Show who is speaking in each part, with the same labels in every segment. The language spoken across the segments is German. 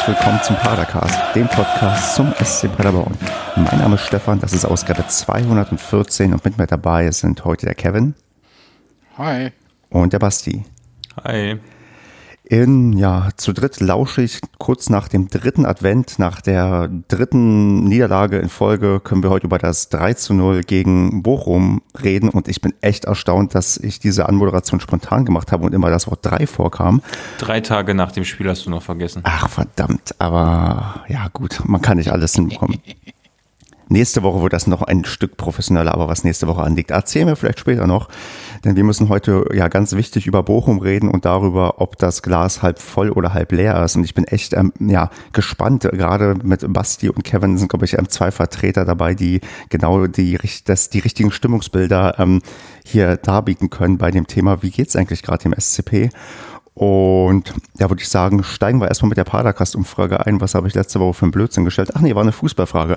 Speaker 1: herzlich willkommen zum Padercast, dem Podcast zum SC Paderborn. Mein Name ist Stefan, das ist Ausgabe 214 und mit mir dabei sind heute der Kevin.
Speaker 2: Hi.
Speaker 1: Und der Basti.
Speaker 3: Hi.
Speaker 1: In, ja, zu dritt lausche ich kurz nach dem dritten Advent, nach der dritten Niederlage in Folge, können wir heute über das 3 zu 0 gegen Bochum reden. Und ich bin echt erstaunt, dass ich diese Anmoderation spontan gemacht habe und immer das Wort 3 vorkam.
Speaker 3: Drei Tage nach dem Spiel hast du noch vergessen.
Speaker 1: Ach, verdammt. Aber ja, gut, man kann nicht alles hinbekommen. Nächste Woche wird das noch ein Stück professioneller, aber was nächste Woche anliegt, erzählen wir vielleicht später noch. Denn wir müssen heute ja ganz wichtig über Bochum reden und darüber, ob das Glas halb voll oder halb leer ist. Und ich bin echt ähm, ja, gespannt. Gerade mit Basti und Kevin sind, glaube ich, ähm, zwei Vertreter dabei, die genau die, das, die richtigen Stimmungsbilder ähm, hier darbieten können bei dem Thema, wie geht's eigentlich gerade im SCP. Und da würde ich sagen, steigen wir erstmal mit der Padercast-Umfrage ein. Was habe ich letzte Woche für einen Blödsinn gestellt? Ach nee, war eine Fußballfrage.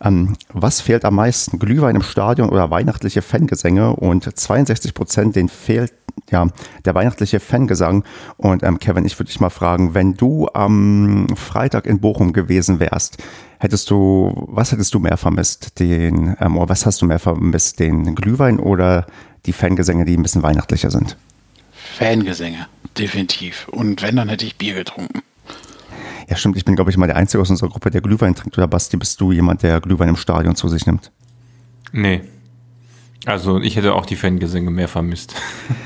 Speaker 1: Ähm, was fehlt am meisten? Glühwein im Stadion oder weihnachtliche Fangesänge? Und 62 Prozent, denen fehlt ja der weihnachtliche Fangesang. Und ähm, Kevin, ich würde dich mal fragen, wenn du am Freitag in Bochum gewesen wärst, hättest du, was hättest du mehr vermisst? Den, ähm, oder was hast du mehr vermisst? Den Glühwein oder die Fangesänge, die ein bisschen weihnachtlicher sind?
Speaker 2: Fangesänge, definitiv. Und wenn, dann hätte ich Bier getrunken.
Speaker 1: Ja, stimmt. Ich bin, glaube ich, mal der Einzige aus unserer Gruppe, der Glühwein trinkt. Oder Basti, bist du jemand, der Glühwein im Stadion zu sich nimmt?
Speaker 3: Nee. Also ich hätte auch die Fangesänge mehr vermisst.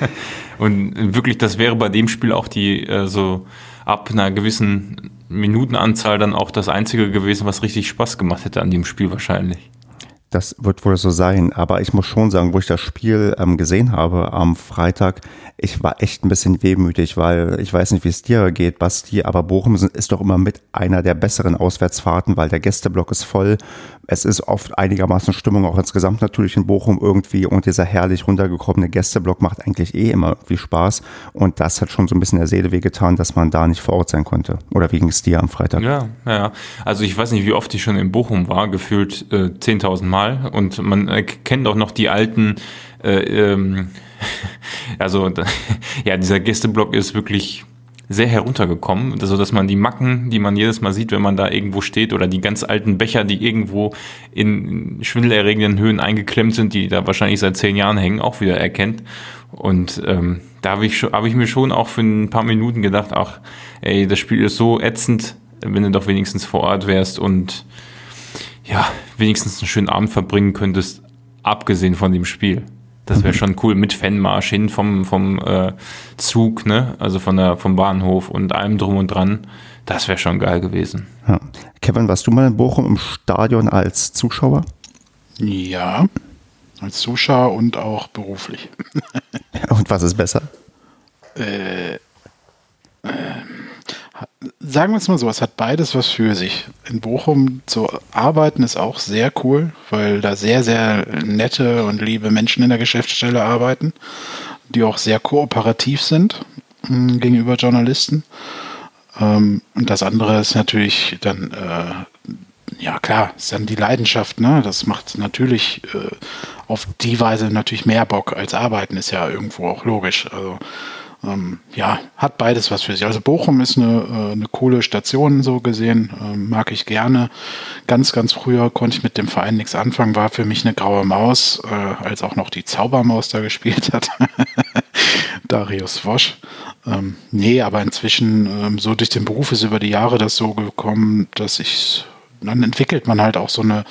Speaker 3: Und wirklich, das wäre bei dem Spiel auch die, äh, so ab einer gewissen Minutenanzahl dann auch das Einzige gewesen, was richtig Spaß gemacht hätte an dem Spiel wahrscheinlich.
Speaker 1: Das wird wohl so sein, aber ich muss schon sagen, wo ich das Spiel ähm, gesehen habe am Freitag, ich war echt ein bisschen wehmütig, weil ich weiß nicht, wie es dir geht, Basti, aber Bochum ist doch immer mit einer der besseren Auswärtsfahrten, weil der Gästeblock ist voll. Es ist oft einigermaßen Stimmung, auch insgesamt natürlich in Bochum irgendwie und dieser herrlich runtergekommene Gästeblock macht eigentlich eh immer irgendwie Spaß und das hat schon so ein bisschen der Seele wehgetan, dass man da nicht vor Ort sein konnte. Oder wie ging es dir am Freitag?
Speaker 3: Ja, ja. Also ich weiß nicht, wie oft ich schon in Bochum war, gefühlt äh, 10.000 Mal und man äh, kennt auch noch die alten äh, ähm, also ja, dieser Gästeblock ist wirklich sehr heruntergekommen, so dass man die Macken, die man jedes Mal sieht, wenn man da irgendwo steht, oder die ganz alten Becher, die irgendwo in schwindelerregenden Höhen eingeklemmt sind, die da wahrscheinlich seit zehn Jahren hängen, auch wieder erkennt. Und ähm, da habe ich, hab ich mir schon auch für ein paar Minuten gedacht, ach, ey, das Spiel ist so ätzend, wenn du doch wenigstens vor Ort wärst und ja, wenigstens einen schönen Abend verbringen könntest, abgesehen von dem Spiel. Das wäre mhm. schon cool mit Fanmarsch hin vom, vom äh, Zug, ne? Also von der, vom Bahnhof und allem drum und dran. Das wäre schon geil gewesen.
Speaker 1: Ja. Kevin, warst du mal in Bochum im Stadion als Zuschauer?
Speaker 2: Ja, als Zuschauer und auch beruflich.
Speaker 1: und was ist besser?
Speaker 2: Äh, äh, sagen wir es mal so, es hat beides was für sich. In Bochum zu arbeiten ist auch sehr cool, weil da sehr, sehr nette und liebe Menschen in der Geschäftsstelle arbeiten, die auch sehr kooperativ sind mh, gegenüber Journalisten. Ähm, und das andere ist natürlich dann, äh, ja klar, ist dann die Leidenschaft, ne? Das macht natürlich äh, auf die Weise natürlich mehr Bock als arbeiten, ist ja irgendwo auch logisch. Also ähm, ja, hat beides was für sich. Also Bochum ist eine, äh, eine coole Station so gesehen, ähm, mag ich gerne. Ganz, ganz früher konnte ich mit dem Verein nichts anfangen, war für mich eine graue Maus, äh, als auch noch die Zaubermaus da gespielt hat. Darius Wosch. Ähm, nee, aber inzwischen, ähm, so durch den Beruf ist über die Jahre das so gekommen, dass ich, dann entwickelt man halt auch so eine,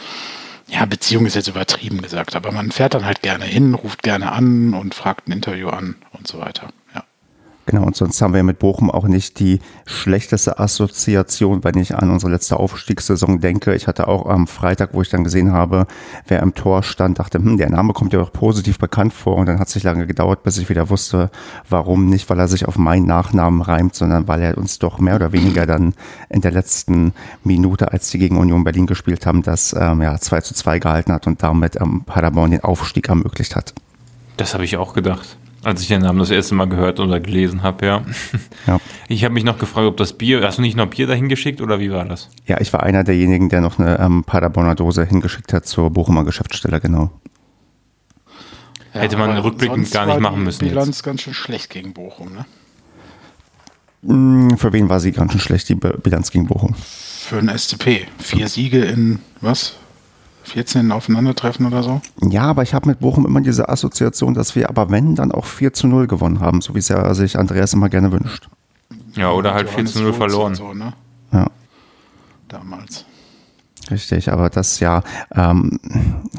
Speaker 2: ja, Beziehung ist jetzt übertrieben gesagt, aber man fährt dann halt gerne hin, ruft gerne an und fragt ein Interview an und so weiter.
Speaker 1: Genau, und sonst haben wir mit Bochum auch nicht die schlechteste Assoziation, wenn ich an unsere letzte Aufstiegssaison denke. Ich hatte auch am Freitag, wo ich dann gesehen habe, wer im Tor stand, dachte, hm, der Name kommt ja auch positiv bekannt vor. Und dann hat es nicht lange gedauert, bis ich wieder wusste, warum nicht, weil er sich auf meinen Nachnamen reimt, sondern weil er uns doch mehr oder weniger dann in der letzten Minute, als die gegen Union Berlin gespielt haben, das ähm, ja, 2 zu 2 gehalten hat und damit ähm, Paderborn den Aufstieg ermöglicht hat.
Speaker 3: Das habe ich auch gedacht. Als ich den Namen das erste Mal gehört oder gelesen habe, ja. ja. Ich habe mich noch gefragt, ob das Bier, hast du nicht noch Bier dahin geschickt oder wie war das?
Speaker 1: Ja, ich war einer derjenigen, der noch eine ähm, Paderborner Dose hingeschickt hat zur Bochumer Geschäftsstelle, genau.
Speaker 3: Ja, Hätte man rückblickend gar nicht machen müssen.
Speaker 2: Die Bilanz jetzt. ganz schön schlecht gegen Bochum, ne?
Speaker 1: Hm, für wen war sie ganz schön schlecht, die Bilanz gegen Bochum?
Speaker 2: Für den SCP. Vier Siege in was? 14 Aufeinandertreffen oder so?
Speaker 1: Ja, aber ich habe mit Bochum immer diese Assoziation, dass wir aber wenn, dann auch 4 zu 0 gewonnen haben, so wie es ja sich Andreas immer gerne wünscht.
Speaker 3: Ja, oder halt 4 zu 0 verloren. So, ne?
Speaker 1: Ja.
Speaker 2: Damals.
Speaker 1: Richtig, aber das ja, ähm,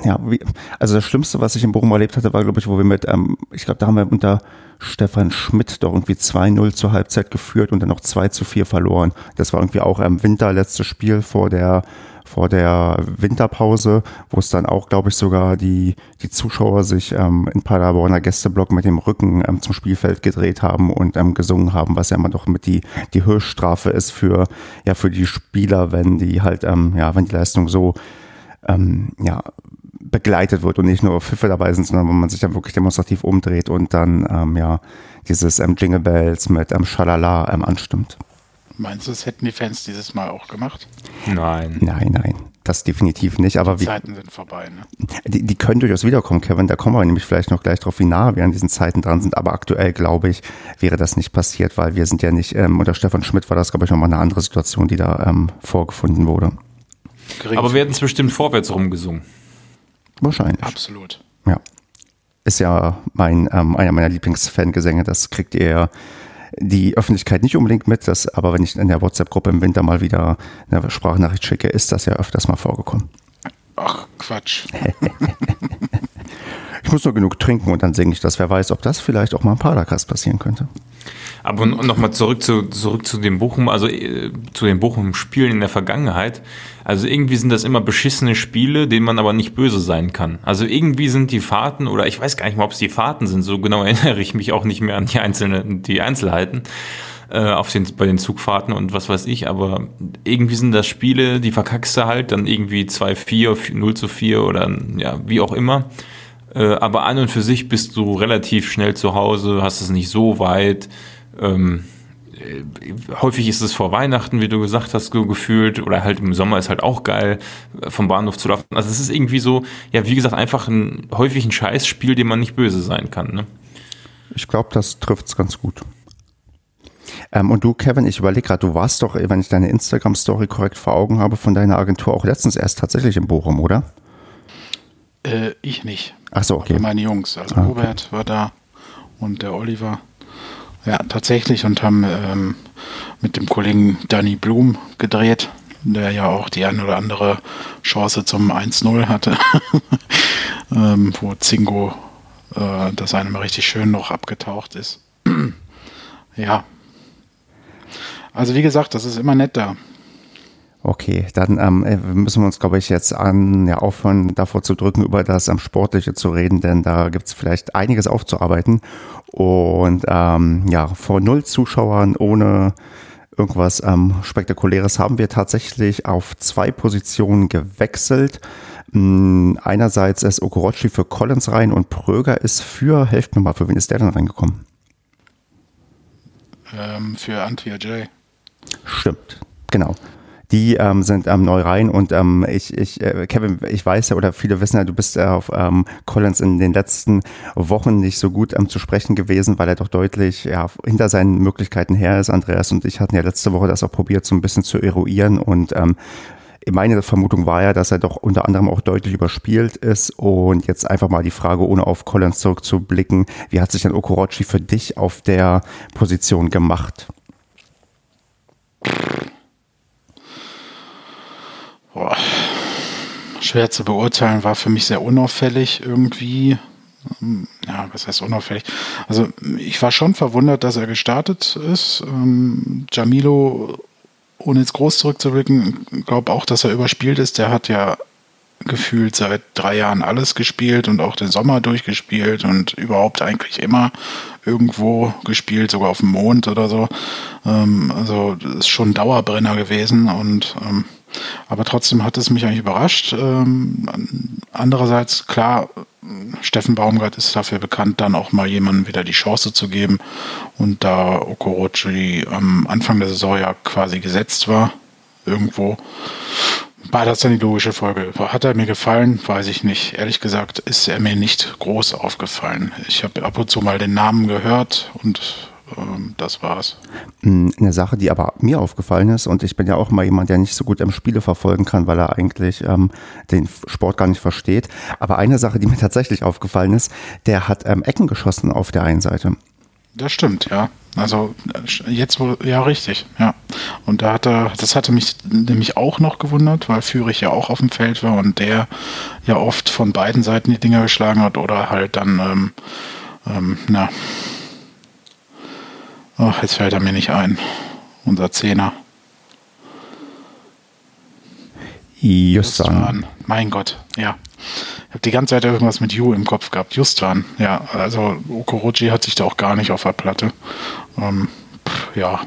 Speaker 1: ja, wie, also das Schlimmste, was ich in Bochum erlebt hatte, war, glaube ich, wo wir mit, ähm, ich glaube, da haben wir unter Stefan Schmidt doch irgendwie 2-0 zur Halbzeit geführt und dann noch 2 zu 4 verloren. Das war irgendwie auch im Winter letztes Spiel vor der vor der Winterpause, wo es dann auch, glaube ich, sogar die, die Zuschauer sich ähm, in Paderborner Gästeblock mit dem Rücken ähm, zum Spielfeld gedreht haben und ähm, gesungen haben, was ja immer doch mit die, die Höchststrafe ist für, ja, für die Spieler, wenn die halt, ähm, ja, wenn die Leistung so, ähm, ja, begleitet wird und nicht nur Pfiffe dabei sind, sondern wenn man sich dann wirklich demonstrativ umdreht und dann, ähm, ja, dieses ähm, Jingle Bells mit ähm, Schalala ähm, anstimmt.
Speaker 2: Meinst du, das hätten die Fans dieses Mal auch gemacht?
Speaker 3: Nein.
Speaker 1: Nein, nein. Das definitiv nicht. Aber
Speaker 2: die Zeiten sind vorbei, ne?
Speaker 1: Die, die können durchaus wiederkommen, Kevin. Da kommen wir nämlich vielleicht noch gleich drauf, wie nah wir an diesen Zeiten dran sind. Aber aktuell, glaube ich, wäre das nicht passiert, weil wir sind ja nicht, ähm, unter Stefan Schmidt war das, glaube ich, nochmal eine andere Situation, die da ähm, vorgefunden wurde.
Speaker 3: Aber wir hätten es bestimmt vorwärts rumgesungen.
Speaker 1: Wahrscheinlich.
Speaker 2: Absolut.
Speaker 1: Ja. Ist ja mein, ähm, einer meiner Lieblingsfangesänge. Das kriegt ihr die Öffentlichkeit nicht unbedingt mit, das, aber wenn ich in der WhatsApp-Gruppe im Winter mal wieder eine Sprachnachricht schicke, ist das ja öfters mal vorgekommen.
Speaker 2: Ach, Quatsch.
Speaker 1: ich muss nur genug trinken und dann singe ich das. Wer weiß, ob das vielleicht auch mal im Padercast passieren könnte.
Speaker 3: Aber nochmal zurück zu, zurück zu dem Bochum, also äh, zu den Bochum-Spielen in der Vergangenheit. Also irgendwie sind das immer beschissene Spiele, denen man aber nicht böse sein kann. Also irgendwie sind die Fahrten, oder ich weiß gar nicht mal, ob es die Fahrten sind, so genau erinnere ich mich auch nicht mehr an die, einzelne, die Einzelheiten äh, auf den, bei den Zugfahrten und was weiß ich, aber irgendwie sind das Spiele, die verkackst du halt, dann irgendwie 2-4, 0 zu 4 oder ja, wie auch immer. Äh, aber an und für sich bist du relativ schnell zu Hause, hast es nicht so weit ähm, äh, häufig ist es vor Weihnachten, wie du gesagt hast, so gefühlt, oder halt im Sommer ist halt auch geil, äh, vom Bahnhof zu laufen. Also es ist irgendwie so, ja, wie gesagt, einfach ein häufig ein Scheißspiel, dem man nicht böse sein kann. Ne?
Speaker 1: Ich glaube, das trifft es ganz gut. Ähm, und du, Kevin, ich überlege gerade, du warst doch, wenn ich deine Instagram-Story korrekt vor Augen habe, von deiner Agentur auch letztens erst tatsächlich in Bochum, oder?
Speaker 2: Äh, ich nicht.
Speaker 1: Ach so, okay.
Speaker 2: Aber meine Jungs, also ah, okay. Robert war da und der Oliver. Ja, tatsächlich und haben ähm, mit dem Kollegen Danny Blum gedreht, der ja auch die ein oder andere Chance zum 1-0 hatte, ähm, wo Zingo äh, das eine mal richtig schön noch abgetaucht ist. ja. Also wie gesagt, das ist immer nett da.
Speaker 1: Okay, dann ähm, äh, müssen wir uns, glaube ich, jetzt an ja, aufhören, davor zu drücken, über das ähm, Sportliche zu reden, denn da gibt es vielleicht einiges aufzuarbeiten. Und ähm, ja, vor null Zuschauern ohne irgendwas ähm, Spektakuläres haben wir tatsächlich auf zwei Positionen gewechselt. Hm, einerseits ist Okorochi für Collins rein und Pröger ist für, helft mir mal, für wen ist der denn reingekommen?
Speaker 2: Ähm, für Antwia J.
Speaker 1: Stimmt, genau die ähm, sind ähm, neu rein und ähm, ich, ich äh, Kevin, ich weiß ja oder viele wissen ja, du bist äh, auf ähm, Collins in den letzten Wochen nicht so gut ähm, zu sprechen gewesen, weil er doch deutlich ja, hinter seinen Möglichkeiten her ist. Andreas und ich hatten ja letzte Woche das auch probiert, so ein bisschen zu eruieren und ähm, meine Vermutung war ja, dass er doch unter anderem auch deutlich überspielt ist. Und jetzt einfach mal die Frage, ohne auf Collins zurückzublicken, wie hat sich denn Okorochi für dich auf der Position gemacht?
Speaker 2: Boah, schwer zu beurteilen, war für mich sehr unauffällig irgendwie. Ja, was heißt unauffällig? Also ich war schon verwundert, dass er gestartet ist. Ähm, Jamilo, ohne jetzt groß zurückzublicken, glaube auch, dass er überspielt ist. Der hat ja gefühlt seit drei Jahren alles gespielt und auch den Sommer durchgespielt und überhaupt eigentlich immer irgendwo gespielt, sogar auf dem Mond oder so. Ähm, also ist schon ein Dauerbrenner gewesen und ähm, aber trotzdem hat es mich eigentlich überrascht. Ähm, andererseits, klar, Steffen Baumgart ist dafür bekannt, dann auch mal jemandem wieder die Chance zu geben. Und da Okorochi am Anfang der Saison ja quasi gesetzt war, irgendwo, war das dann die logische Folge. Hat er mir gefallen? Weiß ich nicht. Ehrlich gesagt ist er mir nicht groß aufgefallen. Ich habe ab und zu mal den Namen gehört und ähm, das war's.
Speaker 1: Hm, eine Sache, die aber mir aufgefallen ist, und ich bin ja auch mal jemand, der nicht so gut im Spiele verfolgen kann, weil er eigentlich ähm, den Sport gar nicht versteht. Aber eine Sache, die mir tatsächlich aufgefallen ist, der hat ähm, Ecken geschossen auf der einen Seite.
Speaker 2: Das stimmt, ja. Also jetzt wohl, ja, richtig, ja. Und da hat er, das hatte mich nämlich auch noch gewundert, weil Führig ja auch auf dem Feld war und der ja oft von beiden Seiten die Dinger geschlagen hat oder halt dann, ähm, ähm, na, ach, jetzt fällt er mir nicht ein. Unser Zehner.
Speaker 1: Justan.
Speaker 2: Mein Gott, ja. Ich habe die ganze Zeit irgendwas mit Ju im Kopf gehabt. Justan, ja. Also Okorochi hat sich da auch gar nicht auf der Platte. Ähm, pff, ja.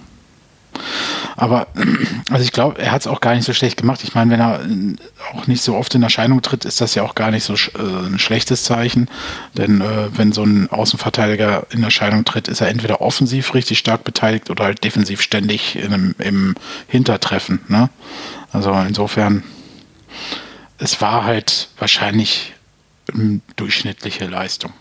Speaker 2: Aber also ich glaube, er hat es auch gar nicht so schlecht gemacht. Ich meine, wenn er auch nicht so oft in Erscheinung tritt, ist das ja auch gar nicht so äh, ein schlechtes Zeichen. Denn äh, wenn so ein Außenverteidiger in Erscheinung tritt, ist er entweder offensiv richtig stark beteiligt oder halt defensiv ständig in einem, im Hintertreffen. Ne? Also insofern, es war halt wahrscheinlich durchschnittliche Leistung.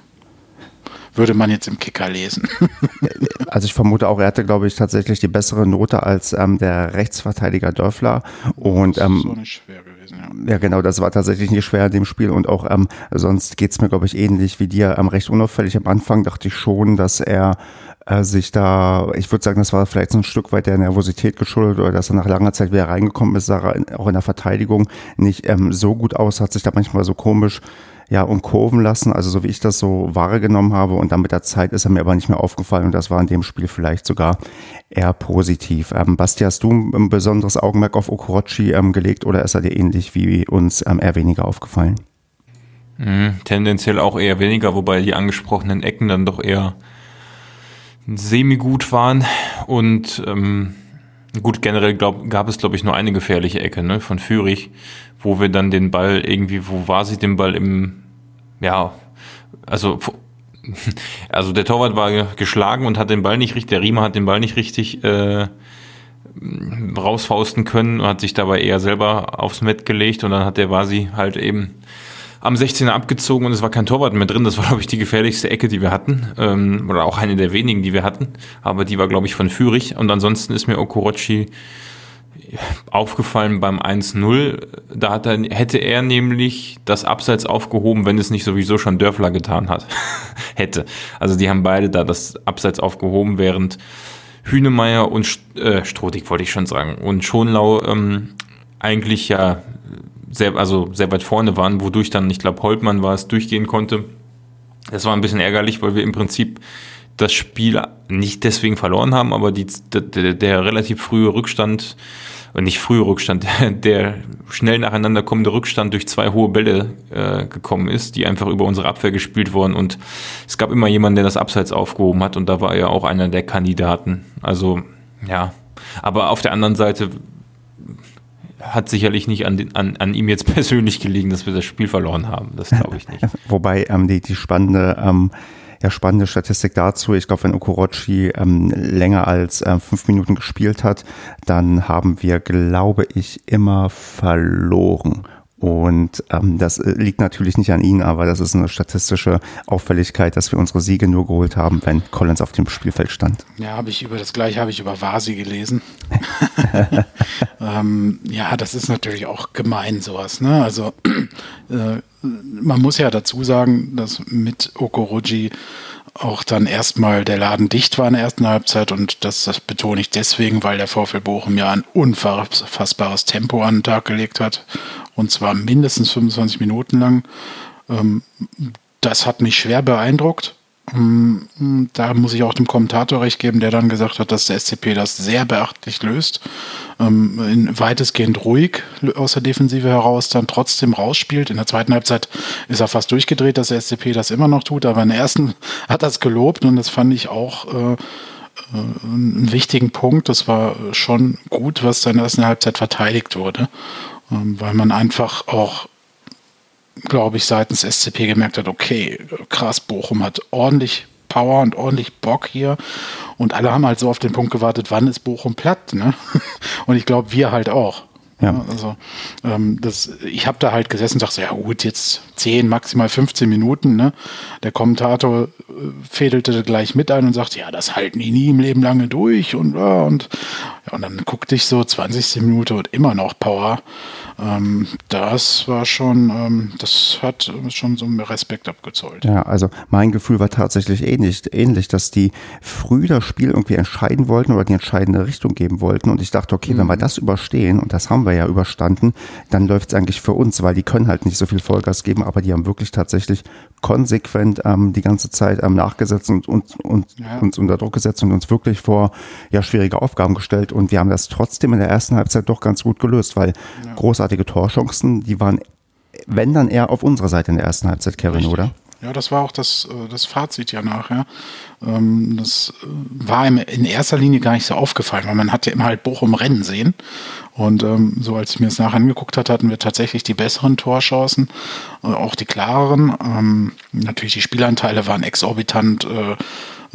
Speaker 2: Würde man jetzt im Kicker lesen.
Speaker 1: also ich vermute auch, er hatte, glaube ich, tatsächlich die bessere Note als ähm, der Rechtsverteidiger Dörfler. Und, ähm, das ist so nicht schwer gewesen, ja. Ja, genau, das war tatsächlich nicht schwer in dem Spiel. Und auch ähm, sonst geht es mir, glaube ich, ähnlich wie dir. Ähm, recht unauffällig am Anfang dachte ich schon, dass er äh, sich da, ich würde sagen, das war vielleicht so ein Stück weit der Nervosität geschuldet oder dass er nach langer Zeit wieder reingekommen ist, sah er auch in der Verteidigung nicht ähm, so gut aus, hat sich da manchmal so komisch ja, umkurven lassen, also so wie ich das so wahrgenommen habe. Und dann mit der Zeit ist er mir aber nicht mehr aufgefallen und das war in dem Spiel vielleicht sogar eher positiv. Ähm, Basti, hast du ein besonderes Augenmerk auf Okorochi ähm, gelegt oder ist er dir ähnlich wie uns ähm, eher weniger aufgefallen?
Speaker 3: Mhm, tendenziell auch eher weniger, wobei die angesprochenen Ecken dann doch eher semi-gut waren und ähm, gut, generell glaub, gab es, glaube ich, nur eine gefährliche Ecke ne, von Fürich, wo wir dann den Ball irgendwie, wo war sie den Ball im, ja, also, also der Torwart war geschlagen und hat den Ball nicht richtig, der Riemer hat den Ball nicht richtig äh, rausfausten können und hat sich dabei eher selber aufs Met gelegt und dann hat der Vasi halt eben am 16er abgezogen und es war kein Torwart mehr drin. Das war, glaube ich, die gefährlichste Ecke, die wir hatten. Ähm, oder auch eine der wenigen, die wir hatten. Aber die war, glaube ich, von Fürich. Und ansonsten ist mir Okorochi aufgefallen beim 1-0. Da hat er, hätte er nämlich das Abseits aufgehoben, wenn es nicht sowieso schon Dörfler getan hat. hätte. Also die haben beide da das Abseits aufgehoben, während Hünemeyer und äh, Strodig wollte ich schon sagen und Schonlau ähm, eigentlich ja sehr, also sehr weit vorne waren, wodurch dann, ich glaube, Holtmann war es, durchgehen konnte. Das war ein bisschen ärgerlich, weil wir im Prinzip das Spiel nicht deswegen verloren haben, aber die, der, der relativ frühe Rückstand, und nicht frühe Rückstand, der, schnell nacheinander kommende Rückstand durch zwei hohe Bälle äh, gekommen ist, die einfach über unsere Abwehr gespielt wurden. Und es gab immer jemanden, der das Abseits aufgehoben hat und da war er auch einer der Kandidaten. Also ja, aber auf der anderen Seite hat sicherlich nicht an, an, an ihm jetzt persönlich gelegen, dass wir das Spiel verloren haben. Das glaube ich nicht.
Speaker 1: Wobei ähm, die, die spannende, ähm, ja, spannende Statistik dazu, ich glaube, wenn Okorochi ähm, länger als äh, fünf Minuten gespielt hat, dann haben wir, glaube ich, immer verloren. Und ähm, das äh, liegt natürlich nicht an Ihnen, aber das ist eine statistische Auffälligkeit, dass wir unsere Siege nur geholt haben, wenn Collins auf dem Spielfeld stand.
Speaker 2: Ja, habe ich über das gleiche habe ich über Vasi gelesen. ähm, ja, das ist natürlich auch gemein sowas. Ne? Also äh, man muss ja dazu sagen, dass mit Okoroji auch dann erstmal der Laden dicht war in der ersten Halbzeit und das, das betone ich deswegen, weil der VfL Bochum ja ein unfassbares Tempo an den Tag gelegt hat und zwar mindestens 25 Minuten lang. Ähm, das hat mich schwer beeindruckt. Ähm, da muss ich auch dem Kommentator recht geben, der dann gesagt hat, dass der SCP das sehr beachtlich löst. Ähm, weitestgehend ruhig aus der Defensive heraus dann trotzdem rausspielt. In der zweiten Halbzeit ist er fast durchgedreht, dass der SCP das immer noch tut, aber in der ersten hat er es gelobt und das fand ich auch äh, äh, einen wichtigen Punkt. Das war schon gut, was dann in der ersten Halbzeit verteidigt wurde. Ähm, weil man einfach auch, glaube ich, seitens SCP gemerkt hat, okay, krass, Bochum hat ordentlich Power und ordentlich Bock hier. Und alle haben halt so auf den Punkt gewartet, wann ist Bochum platt. Ne? Und ich glaube, wir halt auch. Ja. Also ähm, das, ich habe da halt gesessen und dachte, ja gut, jetzt 10, maximal 15 Minuten. Ne? Der Kommentator äh, fädelte gleich mit ein und sagte, ja, das halten die nie im Leben lange durch und, und, ja, und dann guckte ich so 20. Minute und immer noch Power. Ähm, das war schon, ähm, das hat schon so Respekt abgezollt.
Speaker 1: Ja, also mein Gefühl war tatsächlich ähnlich, ähnlich, dass die früh das Spiel irgendwie entscheiden wollten oder die entscheidende Richtung geben wollten. Und ich dachte, okay, mhm. wenn wir mhm. das überstehen, und das haben wir ja überstanden, dann läuft es eigentlich für uns, weil die können halt nicht so viel Vollgas geben, aber die haben wirklich tatsächlich konsequent ähm, die ganze Zeit ähm, nachgesetzt und, und, und ja. uns unter Druck gesetzt und uns wirklich vor ja, schwierige Aufgaben gestellt. Und wir haben das trotzdem in der ersten Halbzeit doch ganz gut gelöst, weil ja. Großartige Torchancen, die waren, wenn dann eher auf unserer Seite in der ersten Halbzeit, Kevin, Richtig. oder?
Speaker 2: Ja, das war auch das, äh, das Fazit ja nachher. Ähm, das äh, war ihm in erster Linie gar nicht so aufgefallen, weil man hat ja immer halt Bochum rennen sehen. Und ähm, so als ich mir das nachher angeguckt hatte, hatten wir tatsächlich die besseren Torchancen, äh, auch die klareren. Ähm, natürlich die Spielanteile waren exorbitant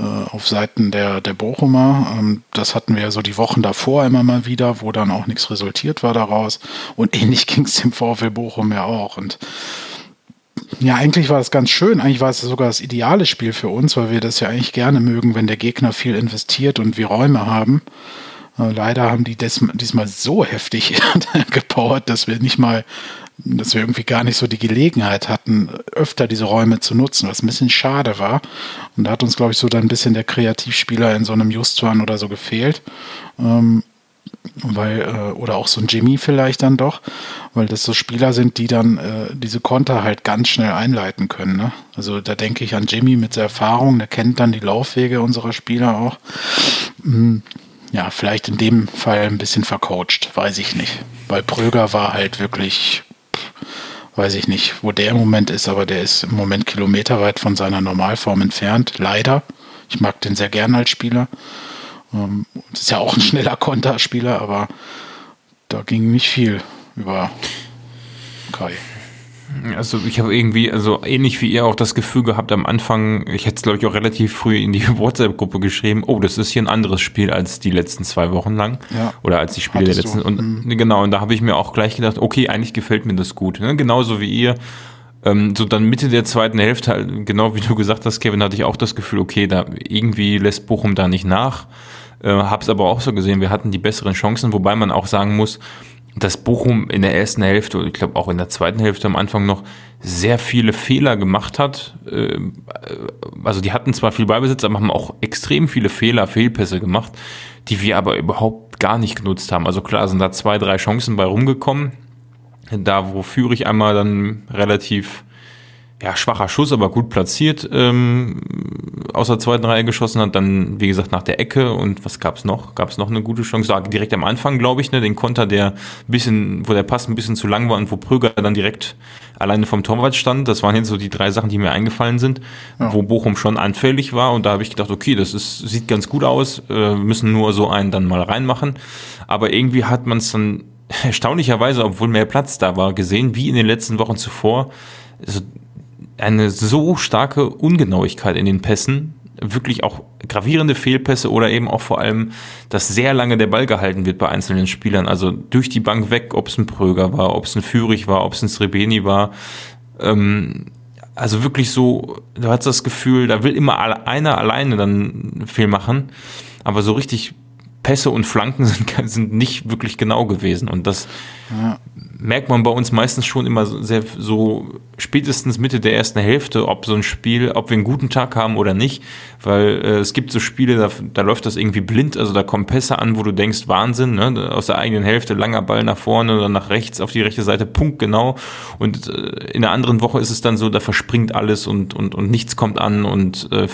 Speaker 2: auf Seiten der, der Bochumer. das hatten wir ja so die Wochen davor immer mal wieder, wo dann auch nichts resultiert war daraus. Und ähnlich ging es dem VfL Bochum ja auch. Und ja, eigentlich war es ganz schön. Eigentlich war es sogar das ideale Spiel für uns, weil wir das ja eigentlich gerne mögen, wenn der Gegner viel investiert und wir Räume haben. Äh, leider haben die diesmal so heftig gepowert, dass wir nicht mal, dass wir irgendwie gar nicht so die Gelegenheit hatten, öfter diese Räume zu nutzen, was ein bisschen schade war. Und da hat uns, glaube ich, so dann ein bisschen der Kreativspieler in so einem Justwan oder so gefehlt. Ähm, weil äh, oder auch so ein Jimmy vielleicht dann doch, weil das so Spieler sind, die dann äh, diese Konter halt ganz schnell einleiten können. Ne? Also da denke ich an Jimmy mit der Erfahrung, der kennt dann die Laufwege unserer Spieler auch. Hm, ja, vielleicht in dem Fall ein bisschen vercoacht, weiß ich nicht, weil Pröger war halt wirklich weiß ich nicht, wo der im Moment ist, aber der ist im Moment kilometerweit von seiner Normalform entfernt, leider. Ich mag den sehr gern als Spieler. Ähm, ist ja auch ein schneller Konterspieler, aber da ging nicht viel über Kai.
Speaker 3: Also ich habe irgendwie, also ähnlich wie ihr auch das Gefühl gehabt am Anfang, ich hätte es glaube ich auch relativ früh in die WhatsApp-Gruppe geschrieben, oh, das ist hier ein anderes Spiel als die letzten zwei Wochen lang. Ja. Oder als die Spiele Hattest der letzten. Du? Und mhm. genau, und da habe ich mir auch gleich gedacht, okay, eigentlich gefällt mir das gut. Ne? Genauso wie ihr. Ähm, so dann Mitte der zweiten Hälfte, genau wie du gesagt hast, Kevin, hatte ich auch das Gefühl, okay, da irgendwie lässt Bochum da nicht nach. Äh, Habe es aber auch so gesehen, wir hatten die besseren Chancen, wobei man auch sagen muss, dass Bochum in der ersten Hälfte, ich glaube auch in der zweiten Hälfte am Anfang noch sehr viele Fehler gemacht hat. Äh, also die hatten zwar viel Beibesitz, aber haben auch extrem viele Fehler, Fehlpässe gemacht, die wir aber überhaupt gar nicht genutzt haben. Also klar sind da zwei, drei Chancen bei rumgekommen. Da, wo Führig einmal dann relativ ja, schwacher Schuss, aber gut platziert ähm, aus der zweiten Reihe geschossen hat. Dann, wie gesagt, nach der Ecke und was gab's noch? Gab's noch eine gute Chance? So, direkt am Anfang, glaube ich, ne, den Konter, der bisschen, wo der Pass ein bisschen zu lang war und wo Pröger dann direkt alleine vom Torwart stand. Das waren jetzt so die drei Sachen, die mir eingefallen sind, ja. wo Bochum schon anfällig war. Und da habe ich gedacht, okay, das ist, sieht ganz gut aus, äh, müssen nur so einen dann mal reinmachen. Aber irgendwie hat man es dann erstaunlicherweise, obwohl mehr Platz da war, gesehen, wie in den letzten Wochen zuvor. Also eine so starke Ungenauigkeit in den Pässen, wirklich auch gravierende Fehlpässe oder eben auch vor allem, dass sehr lange der Ball gehalten wird bei einzelnen Spielern. Also durch die Bank weg, ob es ein Pröger war, ob es ein Führig war, ob es ein Srebeni war. Ähm, also wirklich so, du hast das Gefühl, da will immer einer alleine dann viel machen, aber so richtig Pässe und Flanken sind, sind nicht wirklich genau gewesen. Und das ja merkt man bei uns meistens schon immer sehr so spätestens Mitte der ersten Hälfte, ob so ein Spiel, ob wir einen guten Tag haben oder nicht, weil äh, es gibt so Spiele, da, da läuft das irgendwie blind, also da kommen Pässe an, wo du denkst, Wahnsinn, ne? aus der eigenen Hälfte, langer Ball nach vorne oder nach rechts auf die rechte Seite, Punkt genau. Und äh, in der anderen Woche ist es dann so, da verspringt alles und, und, und nichts kommt an und äh,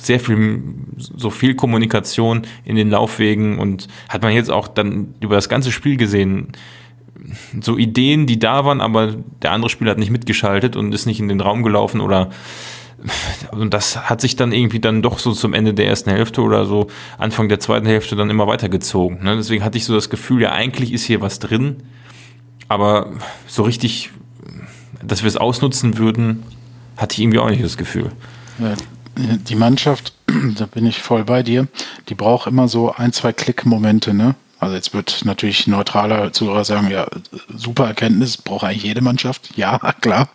Speaker 3: sehr viel, so viel Kommunikation in den Laufwegen. Und hat man jetzt auch dann über das ganze Spiel gesehen, so Ideen, die da waren, aber der andere Spieler hat nicht mitgeschaltet und ist nicht in den Raum gelaufen oder und das hat sich dann irgendwie dann doch so zum Ende der ersten Hälfte oder so Anfang der zweiten Hälfte dann immer weitergezogen. Ne? Deswegen hatte ich so das Gefühl, ja, eigentlich ist hier was drin, aber so richtig, dass wir es ausnutzen würden, hatte ich irgendwie auch nicht das Gefühl.
Speaker 2: Die Mannschaft, da bin ich voll bei dir, die braucht immer so ein, zwei Klickmomente, ne? Also jetzt wird natürlich neutraler Zuhörer sagen, ja, super Erkenntnis, braucht eigentlich jede Mannschaft. Ja, klar.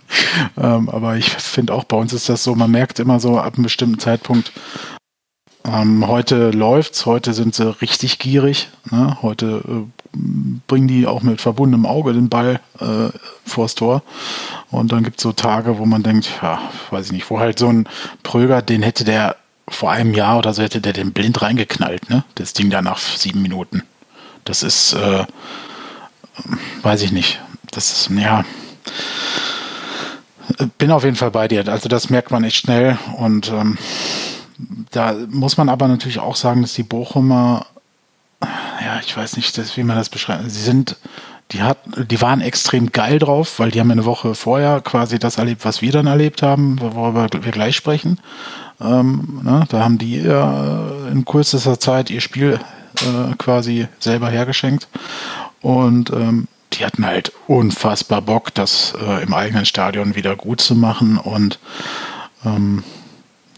Speaker 2: Ähm, aber ich finde auch, bei uns ist das so, man merkt immer so ab einem bestimmten Zeitpunkt, ähm, heute läuft's, heute sind sie richtig gierig. Ne? Heute äh, bringen die auch mit verbundenem Auge den Ball äh, vors Tor. Und dann gibt's so Tage, wo man denkt, ja, weiß ich nicht, wo halt so ein Pröger, den hätte der vor einem Jahr oder so hätte der den blind reingeknallt, ne? Das Ding da nach sieben Minuten. Das ist, äh, weiß ich nicht. Das ist, ja. Bin auf jeden Fall bei dir. Also das merkt man echt schnell und ähm, da muss man aber natürlich auch sagen, dass die Bochumer, ja, ich weiß nicht, das, wie man das beschreibt, sie sind, die, hat, die waren extrem geil drauf, weil die haben eine Woche vorher quasi das erlebt, was wir dann erlebt haben, worüber wir gleich sprechen. Ähm, ne, da haben die äh, in kürzester Zeit ihr Spiel äh, quasi selber hergeschenkt. Und ähm, die hatten halt unfassbar Bock, das äh, im eigenen Stadion wieder gut zu machen. Und ähm,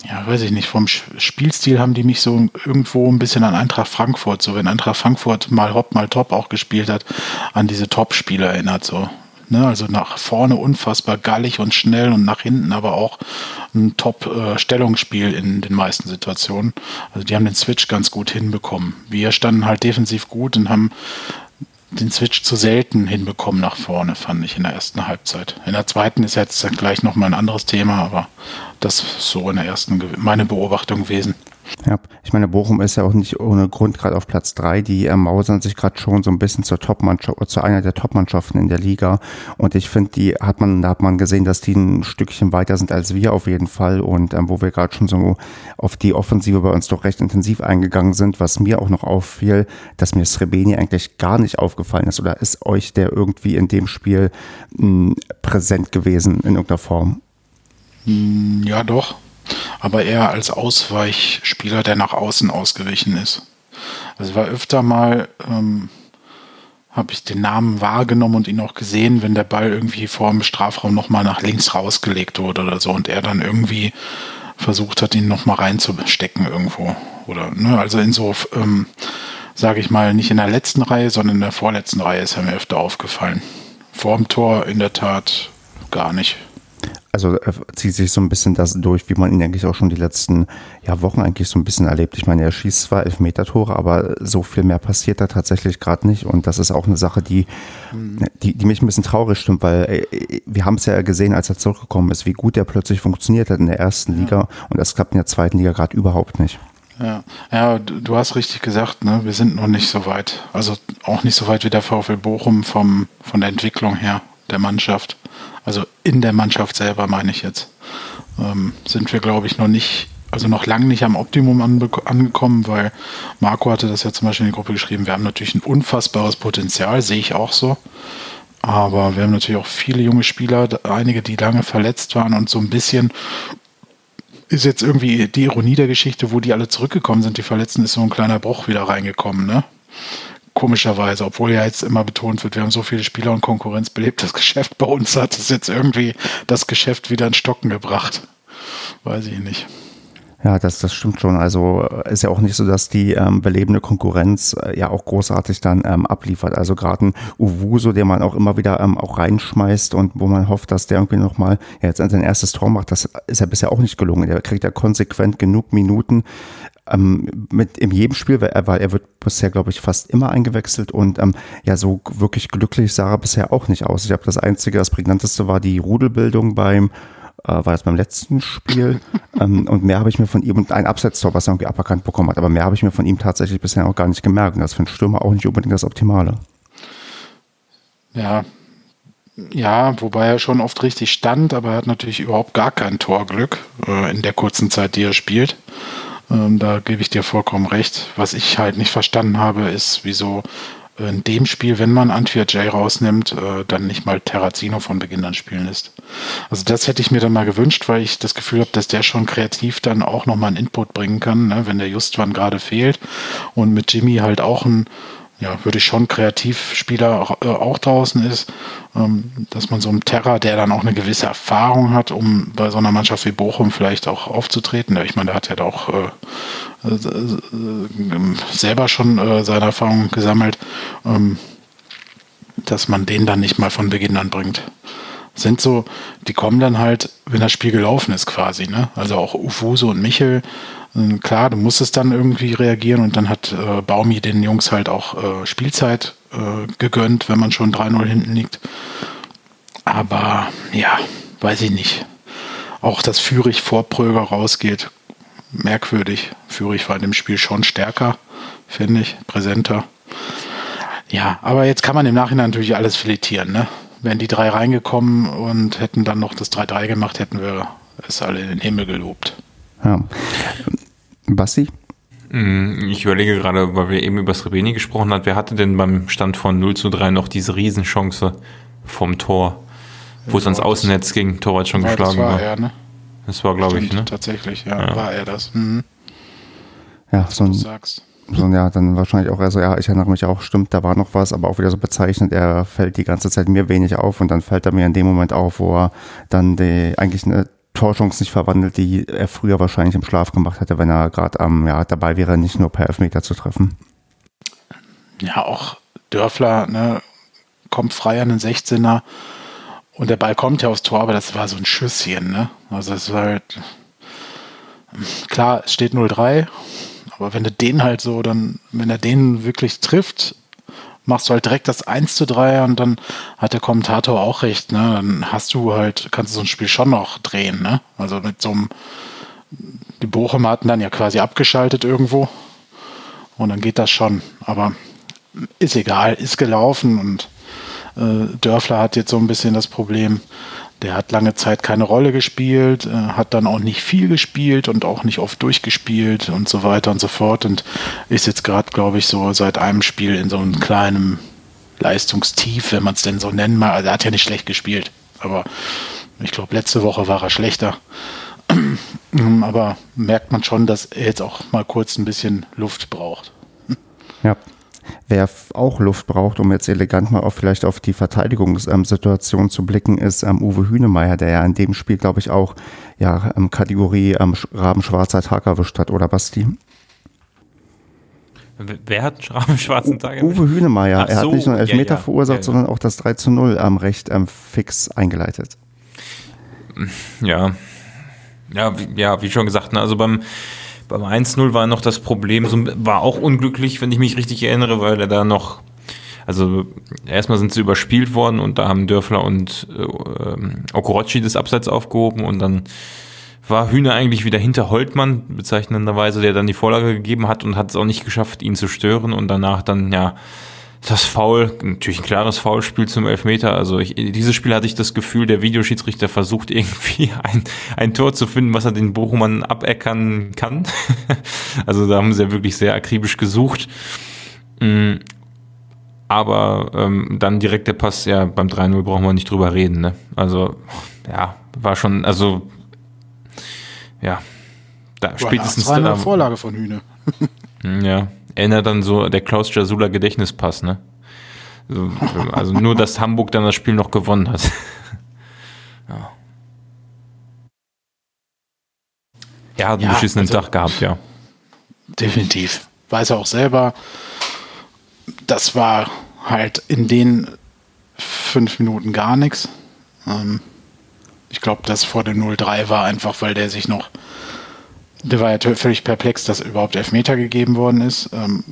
Speaker 2: ja, weiß ich nicht, vom Spielstil haben die mich so irgendwo ein bisschen an Eintracht Frankfurt, so wenn Eintracht Frankfurt mal hopp, mal top auch gespielt hat, an diese Top-Spiele erinnert, so. Ne, also nach vorne unfassbar gallig und schnell und nach hinten aber auch ein Top-Stellungsspiel äh, in den meisten Situationen. Also die haben den Switch ganz gut hinbekommen. Wir standen halt defensiv gut und haben den Switch zu selten hinbekommen nach vorne, fand ich in der ersten Halbzeit. In der zweiten ist jetzt gleich nochmal ein anderes Thema, aber das ist so in der ersten meine Beobachtung gewesen.
Speaker 1: Ja, ich meine, Bochum ist ja auch nicht ohne Grund gerade auf Platz drei. Die ermausern sich gerade schon so ein bisschen zur Topmannschaft, zu einer der Topmannschaften in der Liga. Und ich finde, die hat man, da hat man gesehen, dass die ein Stückchen weiter sind als wir auf jeden Fall. Und ähm, wo wir gerade schon so auf die Offensive bei uns doch recht intensiv eingegangen sind, was mir auch noch auffiel, dass mir Srebeni eigentlich gar nicht aufgefallen ist. Oder ist euch der irgendwie in dem Spiel mh, hm, präsent gewesen in irgendeiner Form?
Speaker 2: Hm, ja, doch aber eher als Ausweichspieler, der nach außen ausgewichen ist. Also war öfter mal, ähm, habe ich den Namen wahrgenommen und ihn auch gesehen, wenn der Ball irgendwie vor dem Strafraum nochmal nach links rausgelegt wurde oder so und er dann irgendwie versucht hat, ihn nochmal reinzustecken irgendwo. Oder, ne, also in so, ähm, sage ich mal, nicht in der letzten Reihe, sondern in der vorletzten Reihe ist er mir öfter aufgefallen. Vorm Tor in der Tat gar nicht
Speaker 1: also er zieht sich so ein bisschen das durch, wie man ihn eigentlich auch schon die letzten ja, Wochen eigentlich so ein bisschen erlebt. Ich meine, er schießt zwar Elfmeter-Tore, aber so viel mehr passiert da tatsächlich gerade nicht. Und das ist auch eine Sache, die, mhm. die, die mich ein bisschen traurig stimmt, weil äh, wir haben es ja gesehen, als er zurückgekommen ist, wie gut er plötzlich funktioniert hat in der ersten ja. Liga. Und das klappt in der zweiten Liga gerade überhaupt nicht.
Speaker 2: Ja, ja, du hast richtig gesagt, ne? wir sind noch nicht so weit. Also auch nicht so weit wie der VfL Bochum vom, von der Entwicklung her der Mannschaft also in der Mannschaft selber meine ich jetzt, ähm, sind wir, glaube ich, noch nicht, also noch lange nicht am Optimum angekommen, weil Marco hatte das ja zum Beispiel in die Gruppe geschrieben, wir haben natürlich ein unfassbares Potenzial, sehe ich auch so. Aber wir haben natürlich auch viele junge Spieler, einige, die lange verletzt waren und so ein bisschen ist jetzt irgendwie die Ironie der Geschichte, wo die alle zurückgekommen sind, die Verletzten, ist so ein kleiner Bruch wieder reingekommen, ne? Komischerweise, obwohl ja jetzt immer betont wird, wir haben so viele Spieler und Konkurrenz belebt, das Geschäft bei uns hat es jetzt irgendwie das Geschäft wieder in Stocken gebracht. Weiß ich nicht.
Speaker 1: Ja, das, das stimmt schon. Also äh, ist ja auch nicht so, dass die ähm, belebende Konkurrenz äh, ja auch großartig dann ähm, abliefert. Also gerade ein Uwuso, den man auch immer wieder ähm, auch reinschmeißt und wo man hofft, dass der irgendwie nochmal ja, jetzt sein erstes Tor macht, das ist ja bisher auch nicht gelungen. Der kriegt ja konsequent genug Minuten ähm, mit in jedem Spiel, weil er, weil er wird bisher, glaube ich, fast immer eingewechselt und ähm, ja, so wirklich glücklich sah er bisher auch nicht aus. Ich habe das Einzige, das prägnanteste war die Rudelbildung beim äh, war das beim letzten Spiel ähm, und mehr habe ich mir von ihm und ein Absetztor, was er irgendwie aberkannt bekommen hat, aber mehr habe ich mir von ihm tatsächlich bisher auch gar nicht gemerkt und das ist für einen Stürmer auch nicht unbedingt das Optimale.
Speaker 2: Ja, ja, wobei er schon oft richtig stand, aber er hat natürlich überhaupt gar kein Torglück äh, in der kurzen Zeit, die er spielt. Ähm, da gebe ich dir vollkommen recht. Was ich halt nicht verstanden habe, ist, wieso in dem Spiel, wenn man Antwia J rausnimmt, äh, dann nicht mal Terrazino von Beginn an spielen lässt. Also das hätte ich mir dann mal gewünscht, weil ich das Gefühl habe, dass der schon kreativ dann auch nochmal einen Input bringen kann, ne, wenn der Justwan gerade fehlt und mit Jimmy halt auch ein ja, würde ich schon Kreativspieler auch, äh, auch draußen ist, ähm, dass man so einem Terra, der dann auch eine gewisse Erfahrung hat, um bei so einer Mannschaft wie Bochum vielleicht auch aufzutreten. Ich meine, der hat ja auch äh, äh, äh selber schon äh, seine Erfahrung gesammelt, ähm, dass man den dann nicht mal von Beginn an bringt. Sind so, die kommen dann halt, wenn das Spiel gelaufen ist quasi, ne? Also auch Ufuso und Michel ähm, klar, du musstest dann irgendwie reagieren und dann hat äh, Baumi den Jungs halt auch äh, Spielzeit äh, gegönnt, wenn man schon 3-0 hinten liegt. Aber ja, weiß ich nicht. Auch dass Fürich vor Pröger rausgeht, merkwürdig. Fürich war in dem Spiel schon stärker, finde ich, präsenter. Ja, aber jetzt kann man im Nachhinein natürlich alles filetieren. Ne? Wären die drei reingekommen und hätten dann noch das 3-3 gemacht, hätten wir es alle in den Himmel gelobt.
Speaker 1: Ja. Bassi?
Speaker 3: Mm, ich überlege gerade, weil wir eben über Srebeni gesprochen haben, wer hatte denn beim Stand von 0 zu 3 noch diese Riesenchance vom Tor, wo es ans Außennetz ging, Torwart schon geschlagen war?
Speaker 2: Das war er, ne?
Speaker 3: Das war, glaube ich, ne?
Speaker 2: Tatsächlich, ja, ja, war er das. Mhm.
Speaker 1: Ja, so ein, so ja, dann wahrscheinlich auch, also ja, ich erinnere mich auch, stimmt, da war noch was, aber auch wieder so bezeichnet, er fällt die ganze Zeit mir wenig auf und dann fällt er mir in dem Moment auf, wo er dann die, eigentlich eine Torchance nicht verwandelt, die er früher wahrscheinlich im Schlaf gemacht hätte, wenn er gerade ähm, ja, dabei wäre, nicht nur per Elfmeter zu treffen.
Speaker 2: Ja, auch Dörfler ne, kommt frei an den 16er und der Ball kommt ja aufs Tor, aber das war so ein Schüsschen. Ne? Also es war halt, klar, es steht 0-3, aber wenn du den halt so, dann, wenn er den wirklich trifft, machst du halt direkt das 1 zu 3 und dann hat der Kommentator auch recht, ne? Dann hast du halt, kannst du so ein Spiel schon noch drehen, ne? Also mit so einem, die Bochum hatten dann ja quasi abgeschaltet irgendwo und dann geht das schon. Aber ist egal, ist gelaufen und äh, Dörfler hat jetzt so ein bisschen das Problem, der hat lange Zeit keine Rolle gespielt, äh, hat dann auch nicht viel gespielt und auch nicht oft durchgespielt und so weiter und so fort und ist jetzt gerade, glaube ich, so seit einem Spiel in so einem kleinen Leistungstief, wenn man es denn so nennen mag. Also er hat ja nicht schlecht gespielt, aber ich glaube, letzte Woche war er schlechter. aber merkt man schon, dass er jetzt auch mal kurz ein bisschen Luft braucht.
Speaker 1: Ja, Wer auch Luft braucht, um jetzt elegant mal auf, vielleicht auf die Verteidigungssituation zu blicken, ist ähm, Uwe Hünemeyer, der ja in dem Spiel, glaube ich, auch ja, ähm, Kategorie ähm, Rabenschwarzer Tag erwischt hat, oder Basti?
Speaker 3: Wer hat einen rabenschwarzen Tag?
Speaker 1: Uwe Hünemeyer. Ach er hat nicht nur Elfmeter ja, ja. verursacht, ja, sondern auch das 3 zu 0 ähm, recht ähm, fix eingeleitet.
Speaker 3: Ja. Ja, wie, ja, wie schon gesagt, ne, also beim beim 1-0 war noch das Problem, so, war auch unglücklich, wenn ich mich richtig erinnere, weil er da noch, also erstmal sind sie überspielt worden und da haben Dörfler und äh, Okorochi das Abseits aufgehoben und dann war Hühner eigentlich wieder hinter Holtmann, bezeichnenderweise, der dann die Vorlage gegeben hat und hat es auch nicht geschafft, ihn zu stören und danach dann, ja, das Foul, natürlich ein klares Foulspiel zum Elfmeter. Also ich, dieses Spiel hatte ich das Gefühl, der Videoschiedsrichter versucht irgendwie ein, ein Tor zu finden, was er den Bochumern abeckern kann. also da haben sie ja wirklich sehr akribisch gesucht. Mm, aber ähm, dann direkt der Pass, ja, beim 3-0 brauchen wir nicht drüber reden. Ne? Also ja, war schon, also ja,
Speaker 2: da spätestens da. Vorlage von Hühne.
Speaker 3: ja, erinnert dann so der Klaus Jasula Gedächtnispass, ne? Also nur, dass Hamburg dann das Spiel noch gewonnen hat. ja. Er hat einen ja, beschissenen also, Tag gehabt, ja.
Speaker 2: Definitiv. Weiß er auch selber. Das war halt in den fünf Minuten gar nichts. Ähm, ich glaube, das vor dem 0-3 war einfach, weil der sich noch der war ja völlig perplex, dass überhaupt Elfmeter gegeben worden ist. Ähm,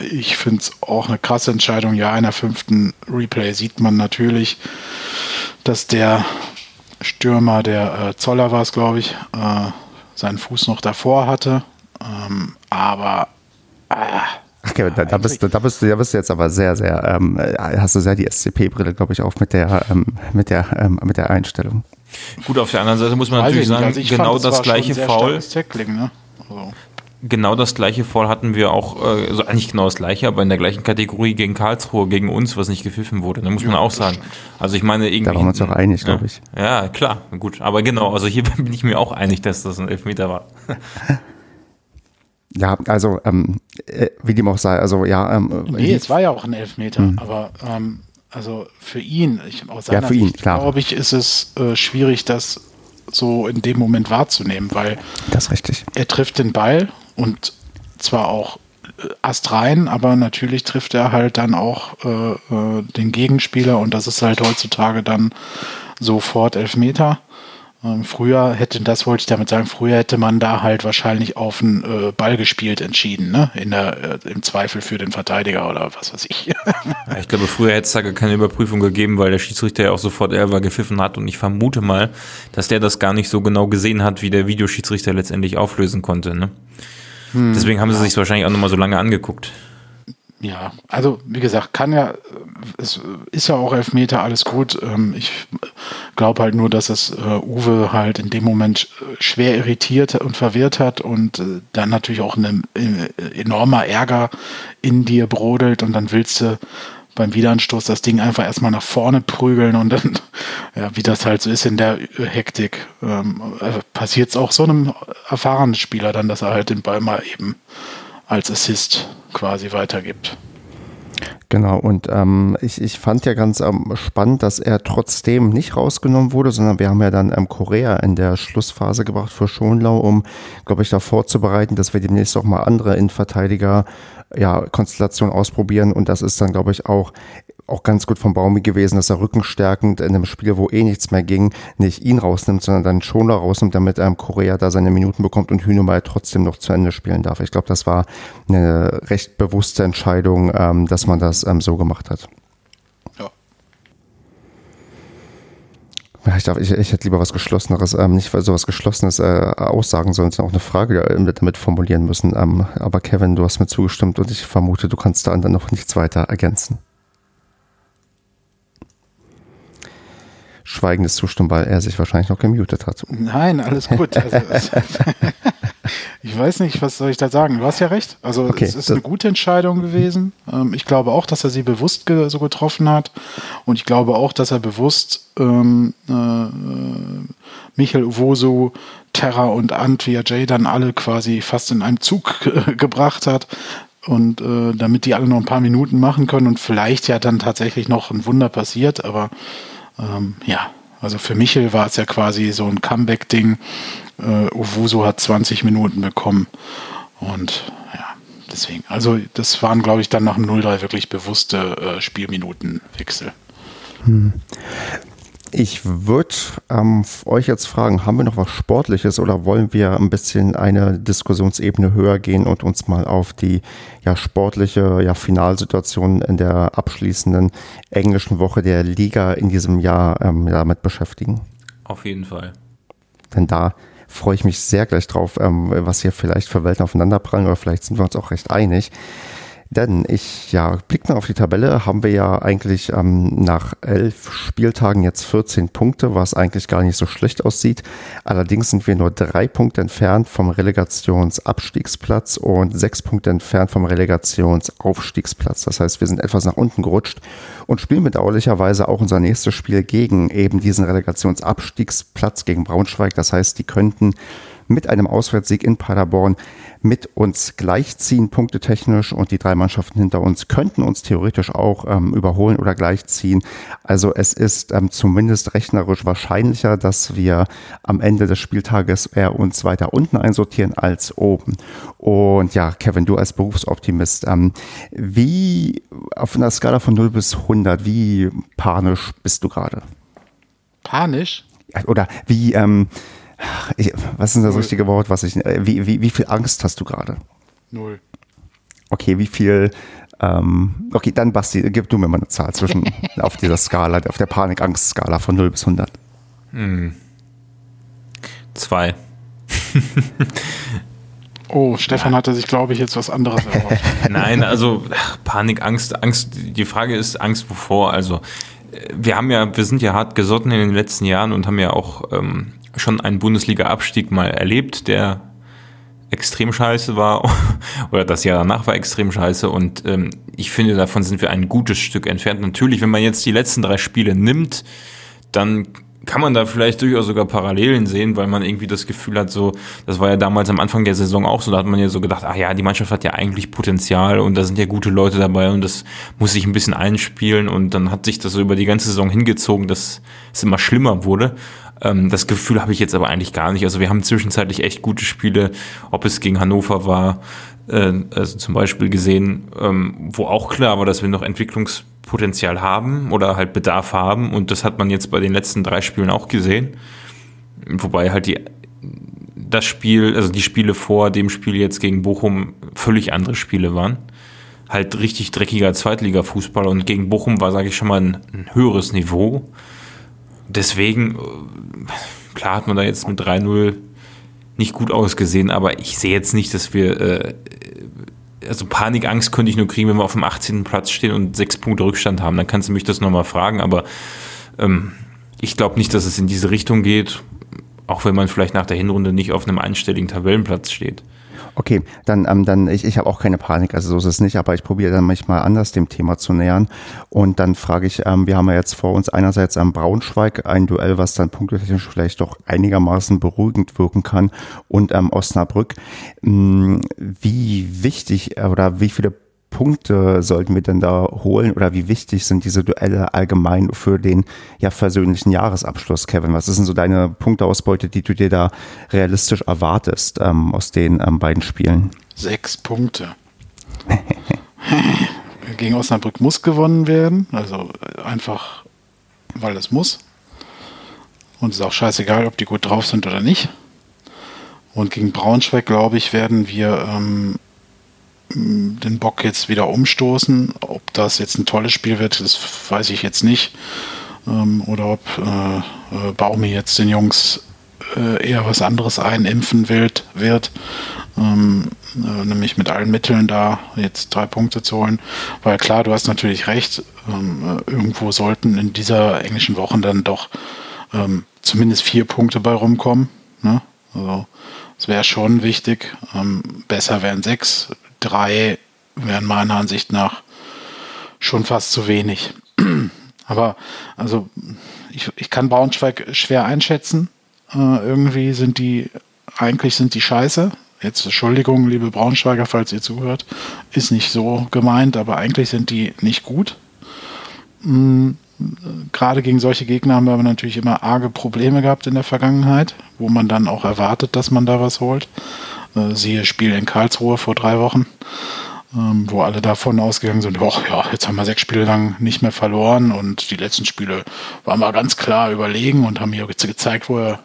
Speaker 2: ich finde es auch eine krasse Entscheidung. Ja, in der fünften Replay sieht man natürlich, dass der Stürmer, der äh, Zoller war es, glaube ich, äh, seinen Fuß noch davor hatte. Ähm, aber
Speaker 1: ah, Okay, da, da, bist du, da, bist da bist du jetzt aber sehr, sehr, ähm, hast du sehr die SCP-Brille, glaube ich, auf mit der, ähm, mit, der, ähm, mit der Einstellung.
Speaker 3: Gut, auf der anderen Seite muss man Weiß natürlich sagen, also genau fand, das, das gleiche Foul. Ne? Also. Genau das gleiche Foul hatten wir auch, also eigentlich genau das gleiche, aber in der gleichen Kategorie gegen Karlsruhe, gegen uns, was nicht gepfiffen wurde. Da muss ja, man auch sagen. Also ich meine irgendwie. Da
Speaker 1: waren wir uns auch einig, ja, glaube ich.
Speaker 3: Ja, klar, gut. Aber genau, also hier bin ich mir auch einig, dass das ein Elfmeter war.
Speaker 1: Ja, also ähm, äh, wie dem auch sei, also ja. Ähm,
Speaker 2: nee, es war ja auch ein Elfmeter, hm. aber ähm, also für ihn, ich, aus seiner
Speaker 1: ja, für ihn, Sicht,
Speaker 2: glaube ich, ist es äh, schwierig, das so in dem Moment wahrzunehmen, weil
Speaker 1: das richtig.
Speaker 2: er trifft den Ball und zwar auch äh, astrein, aber natürlich trifft er halt dann auch äh, äh, den Gegenspieler und das ist halt heutzutage dann sofort Elfmeter. Ähm, früher hätte, das wollte ich damit sagen, früher hätte man da halt wahrscheinlich auf den äh, Ball gespielt entschieden, ne? In der, äh, Im Zweifel für den Verteidiger oder was weiß ich.
Speaker 3: ich glaube, früher hätte es da gar keine Überprüfung gegeben, weil der Schiedsrichter ja auch sofort Elfer gepfiffen hat und ich vermute mal, dass der das gar nicht so genau gesehen hat, wie der Videoschiedsrichter letztendlich auflösen konnte. Ne? Hm, Deswegen haben sie sich wahrscheinlich auch nochmal so lange angeguckt.
Speaker 2: Ja, also wie gesagt, kann ja, es ist ja auch Elfmeter, alles gut. Ähm, ich glaube halt nur, dass es äh, Uwe halt in dem Moment äh, schwer irritiert und verwirrt hat und äh, dann natürlich auch ein enormer Ärger in dir brodelt und dann willst du beim Wiederanstoß das Ding einfach erstmal nach vorne prügeln und dann, ja, wie das halt so ist in der Hektik, ähm, passiert es auch so einem erfahrenen Spieler dann, dass er halt den Ball mal eben als Assist quasi weitergibt.
Speaker 1: Genau, und ähm, ich, ich fand ja ganz ähm, spannend, dass er trotzdem nicht rausgenommen wurde, sondern wir haben ja dann ähm, Korea in der Schlussphase gebracht für Schonlau, um, glaube ich, da vorzubereiten, dass wir demnächst auch mal andere Innenverteidiger ja, ausprobieren. Und das ist dann, glaube ich, auch auch ganz gut vom Baumi gewesen, dass er rückenstärkend in einem Spiel, wo eh nichts mehr ging, nicht ihn rausnimmt, sondern dann Schoner rausnimmt, damit ähm, Korea da seine Minuten bekommt und Hühnemeier trotzdem noch zu Ende spielen darf. Ich glaube, das war eine recht bewusste Entscheidung, ähm, dass man das ähm, so gemacht hat. Ja. Ja, ich, darf, ich, ich hätte lieber was Geschlosseneres, ähm, nicht so was Geschlossenes äh, aussagen sollen, sondern auch eine Frage äh, damit formulieren müssen. Ähm, aber Kevin, du hast mir zugestimmt und ich vermute, du kannst da dann noch nichts weiter ergänzen. Schweigendes Zustimmen, weil er sich wahrscheinlich noch gemutet hat.
Speaker 2: Nein, alles gut. Also, ich weiß nicht, was soll ich da sagen? Du hast ja recht. Also okay, es ist eine gute Entscheidung gewesen. Ähm, ich glaube auch, dass er sie bewusst so getroffen hat. Und ich glaube auch, dass er bewusst ähm, äh, Michael Uwoso, Terra und Antwia J dann alle quasi fast in einem Zug gebracht hat. Und äh, damit die alle noch ein paar Minuten machen können und vielleicht ja dann tatsächlich noch ein Wunder passiert, aber ähm, ja, also für Michel war es ja quasi so ein Comeback-Ding. Äh, Owusu hat 20 Minuten bekommen. Und ja, deswegen. Also das waren, glaube ich, dann nach dem 0-3 wirklich bewusste äh, Spielminutenwechsel. Hm.
Speaker 1: Ich würde ähm, euch jetzt fragen, haben wir noch was Sportliches oder wollen wir ein bisschen eine Diskussionsebene höher gehen und uns mal auf die ja, sportliche ja, Finalsituation in der abschließenden englischen Woche der Liga in diesem Jahr ähm, damit beschäftigen?
Speaker 3: Auf jeden Fall.
Speaker 1: Denn da freue ich mich sehr gleich drauf, ähm, was hier vielleicht für Welten aufeinanderprallen oder vielleicht sind wir uns auch recht einig. Denn ich, ja, blick mal auf die Tabelle, haben wir ja eigentlich ähm, nach elf Spieltagen jetzt 14 Punkte, was eigentlich gar nicht so schlecht aussieht. Allerdings sind wir nur drei Punkte entfernt vom Relegationsabstiegsplatz und sechs Punkte entfernt vom Relegationsaufstiegsplatz. Das heißt, wir sind etwas nach unten gerutscht und spielen bedauerlicherweise auch unser nächstes Spiel gegen eben diesen Relegationsabstiegsplatz gegen Braunschweig. Das heißt, die könnten mit einem Auswärtssieg in Paderborn mit uns gleichziehen, punktetechnisch. Und die drei Mannschaften hinter uns könnten uns theoretisch auch ähm, überholen oder gleichziehen. Also es ist ähm, zumindest rechnerisch wahrscheinlicher, dass wir am Ende des Spieltages eher uns weiter unten einsortieren als oben. Und ja, Kevin, du als Berufsoptimist, ähm, wie auf einer Skala von 0 bis 100, wie panisch bist du gerade?
Speaker 2: Panisch?
Speaker 1: Oder wie, ähm, ich, was ist das richtige Wort? Was ich, äh, wie, wie, wie viel Angst hast du gerade?
Speaker 2: Null.
Speaker 1: Okay, wie viel ähm, okay, dann Basti, gib du mir mal eine Zahl zwischen auf dieser Skala, auf der Panik-Angst-Skala von 0 bis 100. Hm.
Speaker 3: Zwei.
Speaker 2: oh, Stefan ja. hatte sich, glaube ich, jetzt was anderes erwartet.
Speaker 3: Nein, also Panik, Angst, Angst. Die Frage ist Angst wovor? Also wir haben ja, wir sind ja hart gesotten in den letzten Jahren und haben ja auch ähm, schon einen Bundesliga-Abstieg mal erlebt, der extrem scheiße war oder das Jahr danach war extrem scheiße und ähm, ich finde, davon sind wir ein gutes Stück entfernt. Natürlich, wenn man jetzt die letzten drei Spiele nimmt, dann kann man da vielleicht durchaus sogar Parallelen sehen, weil man irgendwie das Gefühl hat, so, das war ja damals am Anfang der Saison auch so, da hat man ja so gedacht, ach ja, die Mannschaft hat ja eigentlich Potenzial und da sind ja gute Leute dabei und das muss sich ein bisschen einspielen und dann hat sich das so über die ganze Saison hingezogen, dass es immer schlimmer wurde. Ähm, das Gefühl habe ich jetzt aber eigentlich gar nicht. Also wir haben zwischenzeitlich echt gute Spiele, ob es gegen Hannover war, äh, also zum Beispiel gesehen, ähm, wo auch klar war, dass wir noch Entwicklungs Potenzial haben oder halt Bedarf haben. Und das hat man jetzt bei den letzten drei Spielen auch gesehen. Wobei halt die, das Spiel, also die Spiele vor dem Spiel jetzt gegen Bochum völlig andere Spiele waren. Halt richtig dreckiger Zweitliga-Fußball und gegen Bochum war, sage ich schon mal, ein, ein höheres Niveau. Deswegen, äh, klar hat man da jetzt mit 3-0 nicht gut ausgesehen, aber ich sehe jetzt nicht, dass wir äh, also Panikangst könnte ich nur kriegen, wenn wir auf dem 18. Platz stehen und sechs Punkte Rückstand haben. Dann kannst du mich das nochmal fragen, aber ähm, ich glaube nicht, dass es in diese Richtung geht, auch wenn man vielleicht nach der Hinrunde nicht auf einem einstelligen Tabellenplatz steht.
Speaker 1: Okay, dann, ähm, dann ich, ich habe auch keine Panik, also so ist es nicht, aber ich probiere dann manchmal anders dem Thema zu nähern. Und dann frage ich, ähm, wir haben ja jetzt vor uns einerseits am Braunschweig ein Duell, was dann punktetechnisch vielleicht doch einigermaßen beruhigend wirken kann und ähm, Osnabrück. Hm, wie wichtig äh, oder wie viele Punkte sollten wir denn da holen oder wie wichtig sind diese Duelle allgemein für den ja versöhnlichen Jahresabschluss, Kevin? Was ist denn so deine Punkteausbeute, die du dir da realistisch erwartest ähm, aus den ähm, beiden Spielen?
Speaker 2: Sechs Punkte. Gegen Osnabrück muss gewonnen werden, also einfach, weil es muss. Und es ist auch scheißegal, ob die gut drauf sind oder nicht. Und gegen Braunschweig, glaube ich, werden wir ähm, den Bock jetzt wieder umstoßen. Ob das jetzt ein tolles Spiel wird, das weiß ich jetzt nicht. Ähm, oder ob äh, äh, Baumi jetzt den Jungs äh, eher was anderes einimpfen wird, wird ähm, äh, nämlich mit allen Mitteln da jetzt drei Punkte zu holen. Weil klar, du hast natürlich recht, ähm, äh, irgendwo sollten in dieser englischen Woche dann doch ähm, zumindest vier Punkte bei rumkommen. Ne? Also es wäre schon wichtig. Ähm, besser wären sechs, drei wären meiner Ansicht nach schon fast zu wenig. Aber also ich, ich kann Braunschweig schwer einschätzen. Äh, irgendwie sind die, eigentlich sind die scheiße. Jetzt Entschuldigung, liebe Braunschweiger, falls ihr zuhört, ist nicht so gemeint, aber eigentlich sind die nicht gut. Mhm. Gerade gegen solche Gegner haben wir aber natürlich immer arge Probleme gehabt in der Vergangenheit, wo man dann auch erwartet, dass man da was holt. Äh, siehe Spiel in Karlsruhe vor drei Wochen, ähm, wo alle davon ausgegangen sind, oh, ja, jetzt haben wir sechs Spiele lang nicht mehr verloren und die letzten Spiele waren wir ganz klar überlegen und haben hier gezeigt, wo,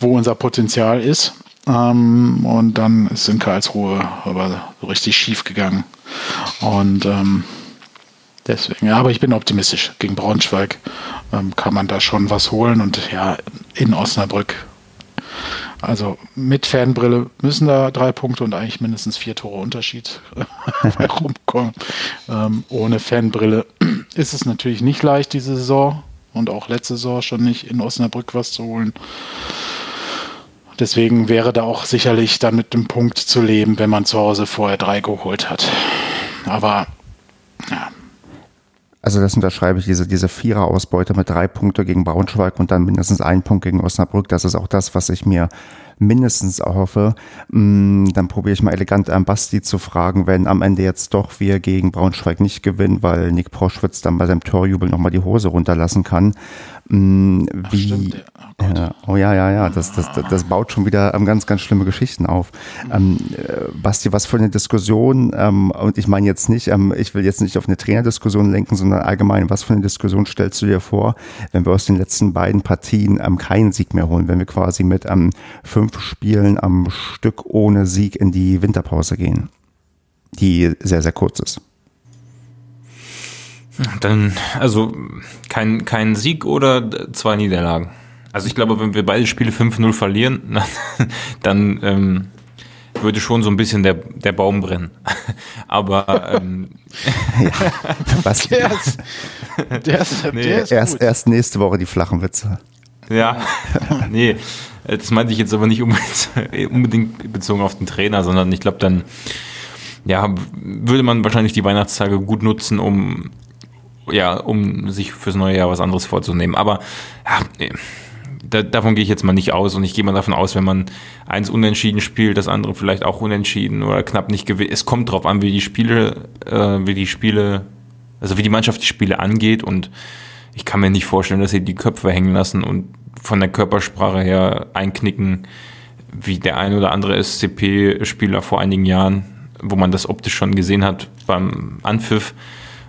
Speaker 2: wo unser Potenzial ist. Ähm, und dann ist in Karlsruhe aber richtig schief gegangen. Und ähm, deswegen, ja, aber ich bin optimistisch. Gegen Braunschweig ähm, kann man da schon was holen und ja, in Osnabrück also mit Fanbrille müssen da drei Punkte und eigentlich mindestens vier Tore Unterschied herumkommen. Ähm, ohne Fanbrille ist es natürlich nicht leicht, diese Saison und auch letzte Saison schon nicht in Osnabrück was zu holen. Deswegen wäre da auch sicherlich dann mit dem Punkt zu leben, wenn man zu Hause vorher drei geholt hat. Aber ja,
Speaker 1: also das unterschreibe ich, diese, diese Vierer-Ausbeute mit drei Punkte gegen Braunschweig und dann mindestens einen Punkt gegen Osnabrück. Das ist auch das, was ich mir mindestens erhoffe. Mm, dann probiere ich mal elegant an Basti zu fragen, wenn am Ende jetzt doch wir gegen Braunschweig nicht gewinnen, weil Nick Proschwitz dann bei seinem Torjubel nochmal die Hose runterlassen kann. Mm, wie, stimmt, oh, oh, ja, ja, ja, das, das, das, baut schon wieder ähm, ganz, ganz schlimme Geschichten auf. Ähm, äh, Basti, was für eine Diskussion, ähm, und ich meine jetzt nicht, ähm, ich will jetzt nicht auf eine Trainerdiskussion lenken, sondern allgemein, was für eine Diskussion stellst du dir vor, wenn wir aus den letzten beiden Partien ähm, keinen Sieg mehr holen, wenn wir quasi mit ähm, fünf Spielen am Stück ohne Sieg in die Winterpause gehen, die sehr, sehr kurz ist?
Speaker 3: Dann, also kein, kein Sieg oder zwei Niederlagen. Also ich glaube, wenn wir beide Spiele 5-0 verlieren, dann ähm, würde schon so ein bisschen der, der Baum brennen. Aber ähm,
Speaker 1: ja, was? Der ist, der ist, nee, der ist erst, erst nächste Woche die flachen Witze.
Speaker 3: Ja, nee, das meinte ich jetzt aber nicht unbedingt, unbedingt bezogen auf den Trainer, sondern ich glaube, dann ja, würde man wahrscheinlich die Weihnachtstage gut nutzen, um ja, um sich fürs neue Jahr was anderes vorzunehmen. Aber ja, da, davon gehe ich jetzt mal nicht aus und ich gehe mal davon aus, wenn man eins unentschieden spielt, das andere vielleicht auch unentschieden oder knapp nicht gewinnt. Es kommt drauf an, wie die Spiele, äh, wie die Spiele, also wie die Mannschaft die Spiele angeht und ich kann mir nicht vorstellen, dass sie die Köpfe hängen lassen und von der Körpersprache her einknicken, wie der ein oder andere SCP-Spieler vor einigen Jahren, wo man das optisch schon gesehen hat beim Anpfiff.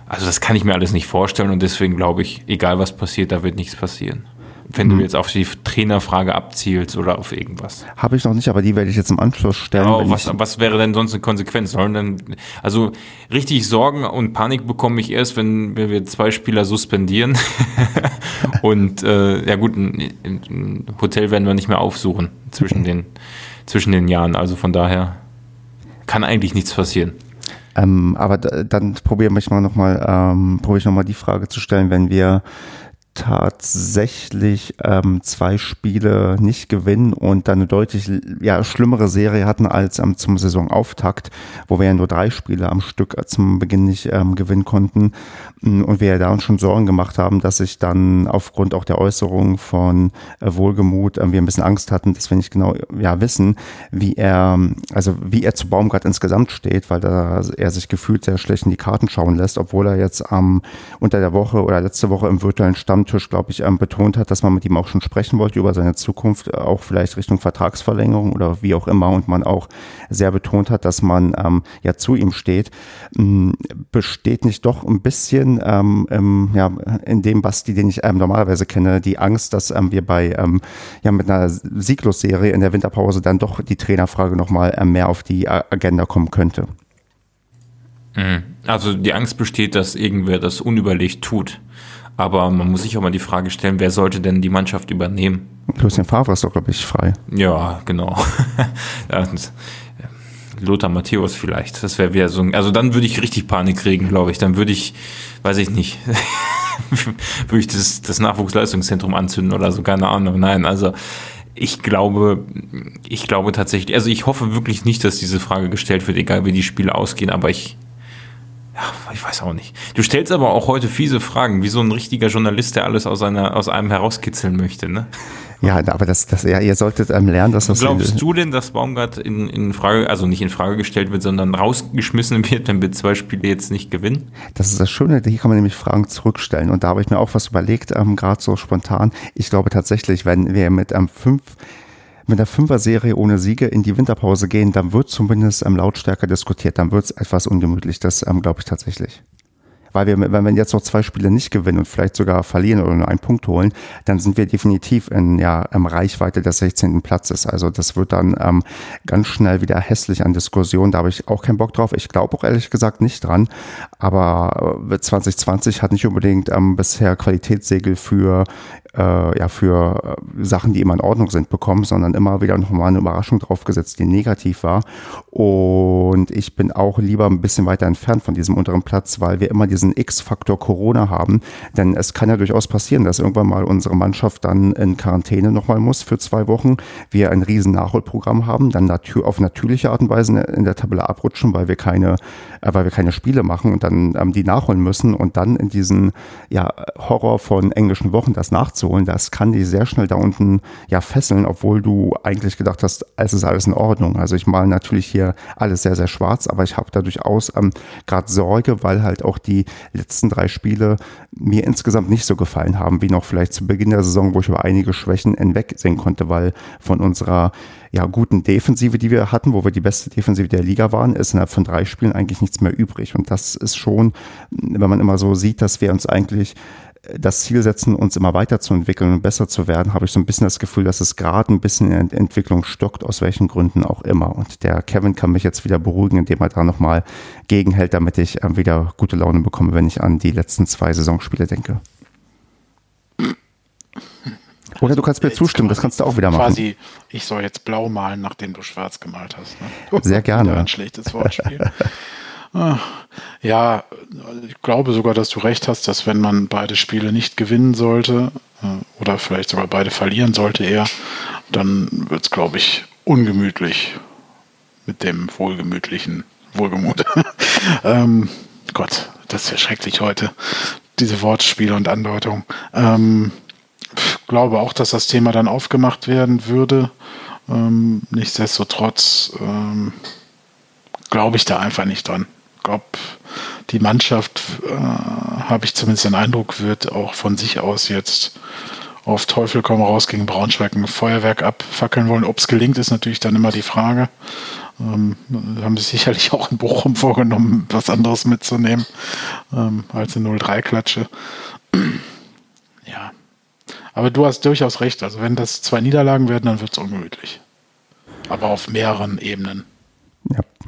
Speaker 3: Also das kann ich mir alles nicht vorstellen und deswegen glaube ich, egal was passiert, da wird nichts passieren wenn du mhm. jetzt auf die Trainerfrage abzielst oder auf irgendwas.
Speaker 1: Habe ich noch nicht, aber die werde ich jetzt im Anschluss stellen.
Speaker 3: Oh, was, was wäre denn sonst eine Konsequenz? Sollen denn, also richtig Sorgen und Panik bekomme ich erst, wenn, wenn wir zwei Spieler suspendieren. und äh, ja gut, ein, ein, Hotel werden wir nicht mehr aufsuchen zwischen mhm. den, zwischen den Jahren. Also von daher kann eigentlich nichts passieren.
Speaker 1: Ähm, aber dann probiere ich mal nochmal, ähm, probiere ich nochmal die Frage zu stellen, wenn wir tatsächlich ähm, zwei Spiele nicht gewinnen und dann eine deutlich ja, schlimmere Serie hatten als ähm, zum Saisonauftakt, wo wir ja nur drei Spiele am Stück zum Beginn nicht ähm, gewinnen konnten. Mm, und wir ja da uns schon Sorgen gemacht haben, dass sich dann aufgrund auch der Äußerungen von äh, Wohlgemut äh, wir ein bisschen Angst hatten, dass wir nicht genau ja wissen, wie er also wie er zu Baumgart insgesamt steht, weil da er sich gefühlt sehr schlecht in die Karten schauen lässt, obwohl er jetzt am unter der Woche oder letzte Woche im virtuellen Stamm Stammtisch, glaube ich, ähm, betont hat, dass man mit ihm auch schon sprechen wollte über seine Zukunft, äh, auch vielleicht Richtung Vertragsverlängerung oder wie auch immer und man auch sehr betont hat, dass man ähm, ja zu ihm steht, ähm, besteht nicht doch ein bisschen ähm, ja, in dem Basti, den ich ähm, normalerweise kenne, die Angst, dass ähm, wir bei ähm, ja mit einer Sieglosserie in der Winterpause dann doch die Trainerfrage nochmal ähm, mehr auf die Agenda kommen könnte.
Speaker 3: Mhm. Also die Angst besteht, dass irgendwer das unüberlegt tut. Aber man muss sich auch mal die Frage stellen, wer sollte denn die Mannschaft übernehmen?
Speaker 1: Lucien Favre ist doch, glaube ich, frei.
Speaker 3: Ja, genau. Lothar Matthäus vielleicht. Das wäre wieder so ein, also dann würde ich richtig Panik kriegen, glaube ich. Dann würde ich, weiß ich nicht, würde ich das, das Nachwuchsleistungszentrum anzünden oder so, keine Ahnung. Nein, also ich glaube, ich glaube tatsächlich, also ich hoffe wirklich nicht, dass diese Frage gestellt wird, egal wie die Spiele ausgehen, aber ich, ja, ich weiß auch nicht. Du stellst aber auch heute fiese Fragen, wie so ein richtiger Journalist, der alles aus, einer, aus einem herauskitzeln möchte, ne?
Speaker 1: Ja, aber das, das, ja, ihr solltet ähm, lernen, dass das.
Speaker 3: Glaubst du denn, dass Baumgart in, in Frage, also nicht in Frage gestellt wird, sondern rausgeschmissen wird, wenn wir zwei Spiele jetzt nicht gewinnen?
Speaker 1: Das ist das Schöne, hier kann man nämlich Fragen zurückstellen. Und da habe ich mir auch was überlegt, ähm, gerade so spontan. Ich glaube tatsächlich, wenn wir mit ähm, fünf mit einer Fünfer-Serie ohne Siege in die Winterpause gehen, dann wird zumindest ähm, lautstärker diskutiert, dann wird es etwas ungemütlich. Das ähm, glaube ich tatsächlich weil wir, wenn wir jetzt noch zwei Spiele nicht gewinnen und vielleicht sogar verlieren oder nur einen Punkt holen, dann sind wir definitiv in ja, ähm, Reichweite des 16. Platzes. Also das wird dann ähm, ganz schnell wieder hässlich an Diskussionen. Da habe ich auch keinen Bock drauf. Ich glaube auch ehrlich gesagt nicht dran. Aber 2020 äh, hat nicht unbedingt ähm, bisher Qualitätssegel für äh, ja für äh, Sachen, die immer in Ordnung sind, bekommen, sondern immer wieder nochmal eine Überraschung draufgesetzt, die negativ war. Und ich bin auch lieber ein bisschen weiter entfernt von diesem unteren Platz, weil wir immer diesen X-Faktor Corona haben. Denn es kann ja durchaus passieren, dass irgendwann mal unsere Mannschaft dann in Quarantäne nochmal muss für zwei Wochen. Wir ein riesen Nachholprogramm haben, dann natür auf natürliche Art und Weise in der Tabelle abrutschen, weil wir keine, äh, weil wir keine Spiele machen und dann ähm, die nachholen müssen und dann in diesen ja, Horror von englischen Wochen das nachzuholen das kann die sehr schnell da unten ja fesseln, obwohl du eigentlich gedacht hast, es ist alles in Ordnung. Also ich male natürlich hier alles sehr, sehr schwarz, aber ich habe da durchaus ähm, gerade Sorge, weil halt auch die letzten drei Spiele mir insgesamt nicht so gefallen haben, wie noch vielleicht zu Beginn der Saison, wo ich über einige Schwächen hinwegsehen konnte, weil von unserer ja, guten Defensive, die wir hatten, wo wir die beste Defensive der Liga waren, ist innerhalb von drei Spielen eigentlich nichts mehr übrig. Und das ist schon, wenn man immer so sieht, dass wir uns eigentlich das Ziel setzen, uns immer weiterzuentwickeln und besser zu werden, habe ich so ein bisschen das Gefühl, dass es gerade ein bisschen in der Entwicklung stockt, aus welchen Gründen auch immer. Und der Kevin kann mich jetzt wieder beruhigen, indem er da nochmal gegenhält, damit ich äh, wieder gute Laune bekomme, wenn ich an die letzten zwei Saisonspiele denke. Oder du kannst mir zustimmen, das kannst du auch wieder machen. Quasi,
Speaker 2: ich soll jetzt blau malen, nachdem du schwarz gemalt hast. Ne?
Speaker 1: Sehr gerne.
Speaker 2: Ein schlechtes Wortspiel. Ja, ich glaube sogar, dass du recht hast, dass wenn man beide Spiele nicht gewinnen sollte äh, oder vielleicht sogar beide verlieren sollte eher, dann wird es, glaube ich, ungemütlich mit dem wohlgemütlichen Wohlgemut. ähm, Gott, das ist ja schrecklich heute, diese Wortspiele und Andeutungen. Ähm, glaube auch, dass das Thema dann aufgemacht werden würde. Ähm, nichtsdestotrotz ähm, glaube ich da einfach nicht dran. Glaube, die Mannschaft, äh, habe ich zumindest den Eindruck, wird auch von sich aus jetzt auf Teufel komm raus gegen Braunschweig ein Feuerwerk abfackeln wollen. Ob es gelingt, ist natürlich dann immer die Frage. Ähm, haben sie sicherlich auch in Bochum vorgenommen, was anderes mitzunehmen ähm, als eine 0-3-Klatsche. ja. Aber du hast durchaus recht. Also wenn das zwei Niederlagen werden, dann wird es ungemütlich. Aber auf mehreren Ebenen.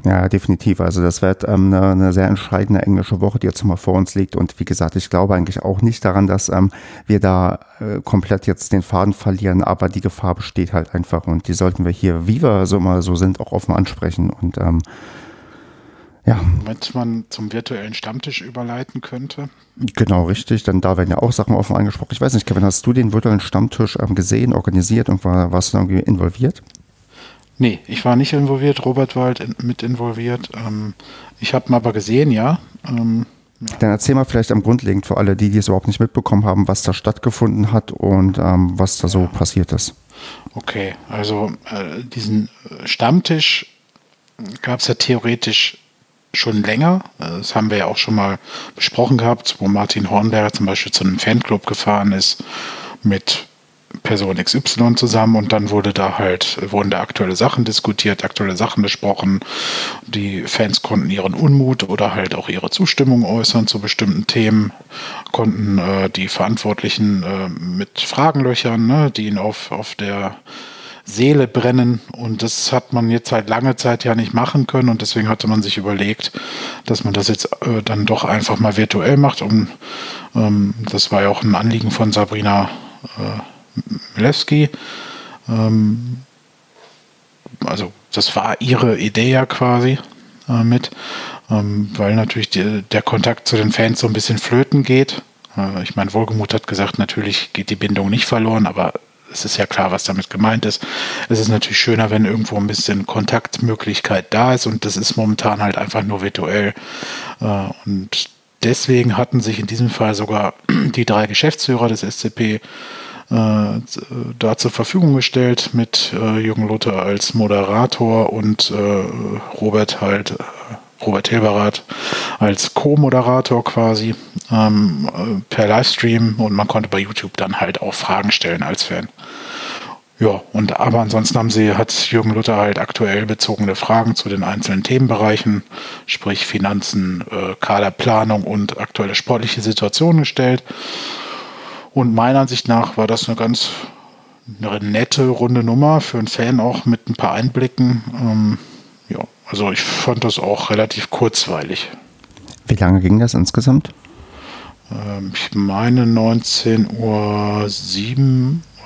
Speaker 1: Ja, definitiv. Also das wird ähm, eine, eine, sehr entscheidende englische Woche, die jetzt mal vor uns liegt. Und wie gesagt, ich glaube eigentlich auch nicht daran, dass ähm, wir da äh, komplett jetzt den Faden verlieren, aber die Gefahr besteht halt einfach und die sollten wir hier, wie wir so mal so sind, auch offen ansprechen. Und ähm, ja.
Speaker 2: Wenn man zum virtuellen Stammtisch überleiten könnte.
Speaker 1: Genau, richtig. Dann da werden ja auch Sachen offen angesprochen. Ich weiß nicht, Kevin, hast du den virtuellen Stammtisch ähm, gesehen, organisiert und war, warst du irgendwie involviert?
Speaker 2: Nee, ich war nicht involviert, Robert war halt mit involviert. Ähm, ich habe ihn aber gesehen, ja. Ähm,
Speaker 1: ja. Dann erzähl mal vielleicht am grundlegend für alle, die, die es überhaupt nicht mitbekommen haben, was da stattgefunden hat und ähm, was da so ja. passiert ist.
Speaker 2: Okay, also äh, diesen Stammtisch gab es ja theoretisch schon länger. Das haben wir ja auch schon mal besprochen gehabt, wo Martin Hornberger zum Beispiel zu einem Fanclub gefahren ist mit Person XY zusammen und dann wurde da halt, wurden da aktuelle Sachen diskutiert, aktuelle Sachen besprochen. Die Fans konnten ihren Unmut oder halt auch ihre Zustimmung äußern zu bestimmten Themen, konnten äh, die Verantwortlichen äh, mit Fragen löchern, ne, die ihnen auf, auf der Seele brennen. Und das hat man jetzt halt lange Zeit ja nicht machen können. Und deswegen hatte man sich überlegt, dass man das jetzt äh, dann doch einfach mal virtuell macht. Und ähm, das war ja auch ein Anliegen von Sabrina äh, Milewski. Ähm, also das war ihre Idee ja quasi äh, mit, ähm, weil natürlich die, der Kontakt zu den Fans so ein bisschen flöten geht. Äh, ich meine, Wohlgemut hat gesagt, natürlich geht die Bindung nicht verloren, aber es ist ja klar, was damit gemeint ist. Es ist natürlich schöner, wenn irgendwo ein bisschen Kontaktmöglichkeit da ist und das ist momentan halt einfach nur virtuell. Äh, und deswegen hatten sich in diesem Fall sogar die drei Geschäftsführer des SCP äh, da zur Verfügung gestellt mit äh, Jürgen Luther als Moderator und äh, Robert halt, äh, Robert Hilberath als Co-Moderator quasi ähm, äh, per Livestream und man konnte bei YouTube dann halt auch Fragen stellen als Fan. Ja, und aber ansonsten haben sie, hat Jürgen Luther halt aktuell bezogene Fragen zu den einzelnen Themenbereichen, sprich Finanzen, äh, Kaderplanung und aktuelle sportliche Situationen gestellt. Und meiner Ansicht nach war das eine ganz eine nette, runde Nummer für einen Fan auch mit ein paar Einblicken. Ähm, ja, also ich fand das auch relativ kurzweilig.
Speaker 1: Wie lange ging das insgesamt?
Speaker 2: Ähm, ich meine 19.07 Uhr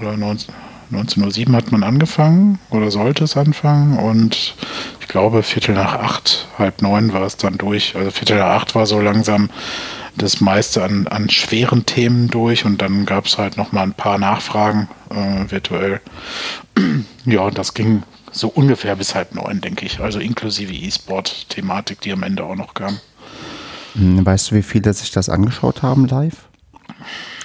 Speaker 2: oder 19, 19.07 Uhr hat man angefangen oder sollte es anfangen und ich glaube Viertel nach acht, halb neun war es dann durch. Also Viertel nach acht war so langsam das meiste an, an schweren Themen durch und dann gab es halt noch mal ein paar Nachfragen äh, virtuell. ja, und das ging so ungefähr bis halb neun, denke ich. Also inklusive E-Sport-Thematik, die am Ende auch noch kam.
Speaker 1: Hm, weißt du, wie viele sich das angeschaut haben live?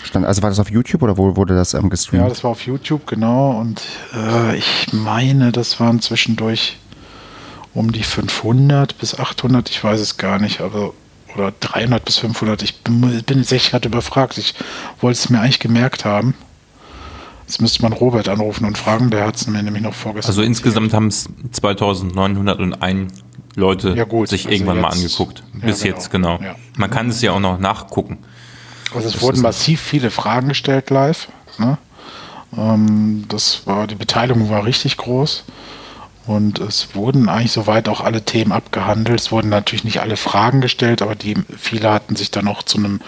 Speaker 1: Stand, also war das auf YouTube oder wo wurde das ähm, gestreamt?
Speaker 2: Ja, das war auf YouTube, genau. Und äh, ich meine, das waren zwischendurch um die 500 bis 800, ich weiß es gar nicht, aber oder 300 bis 500. Ich bin, bin jetzt echt gerade überfragt. Ich wollte es mir eigentlich gemerkt haben. Jetzt müsste man Robert anrufen und fragen, der hat es mir nämlich noch vorgestern.
Speaker 3: Also insgesamt haben es 2901 Leute ja gut, sich also irgendwann jetzt, mal angeguckt. Bis ja, genau. jetzt, genau. Ja. Man kann es ja auch noch nachgucken.
Speaker 2: Also es das wurden massiv viele Fragen gestellt live. Ne? Ähm, das war, die Beteiligung war richtig groß. Und es wurden eigentlich soweit auch alle Themen abgehandelt. Es wurden natürlich nicht alle Fragen gestellt, aber die viele hatten sich dann auch zu einem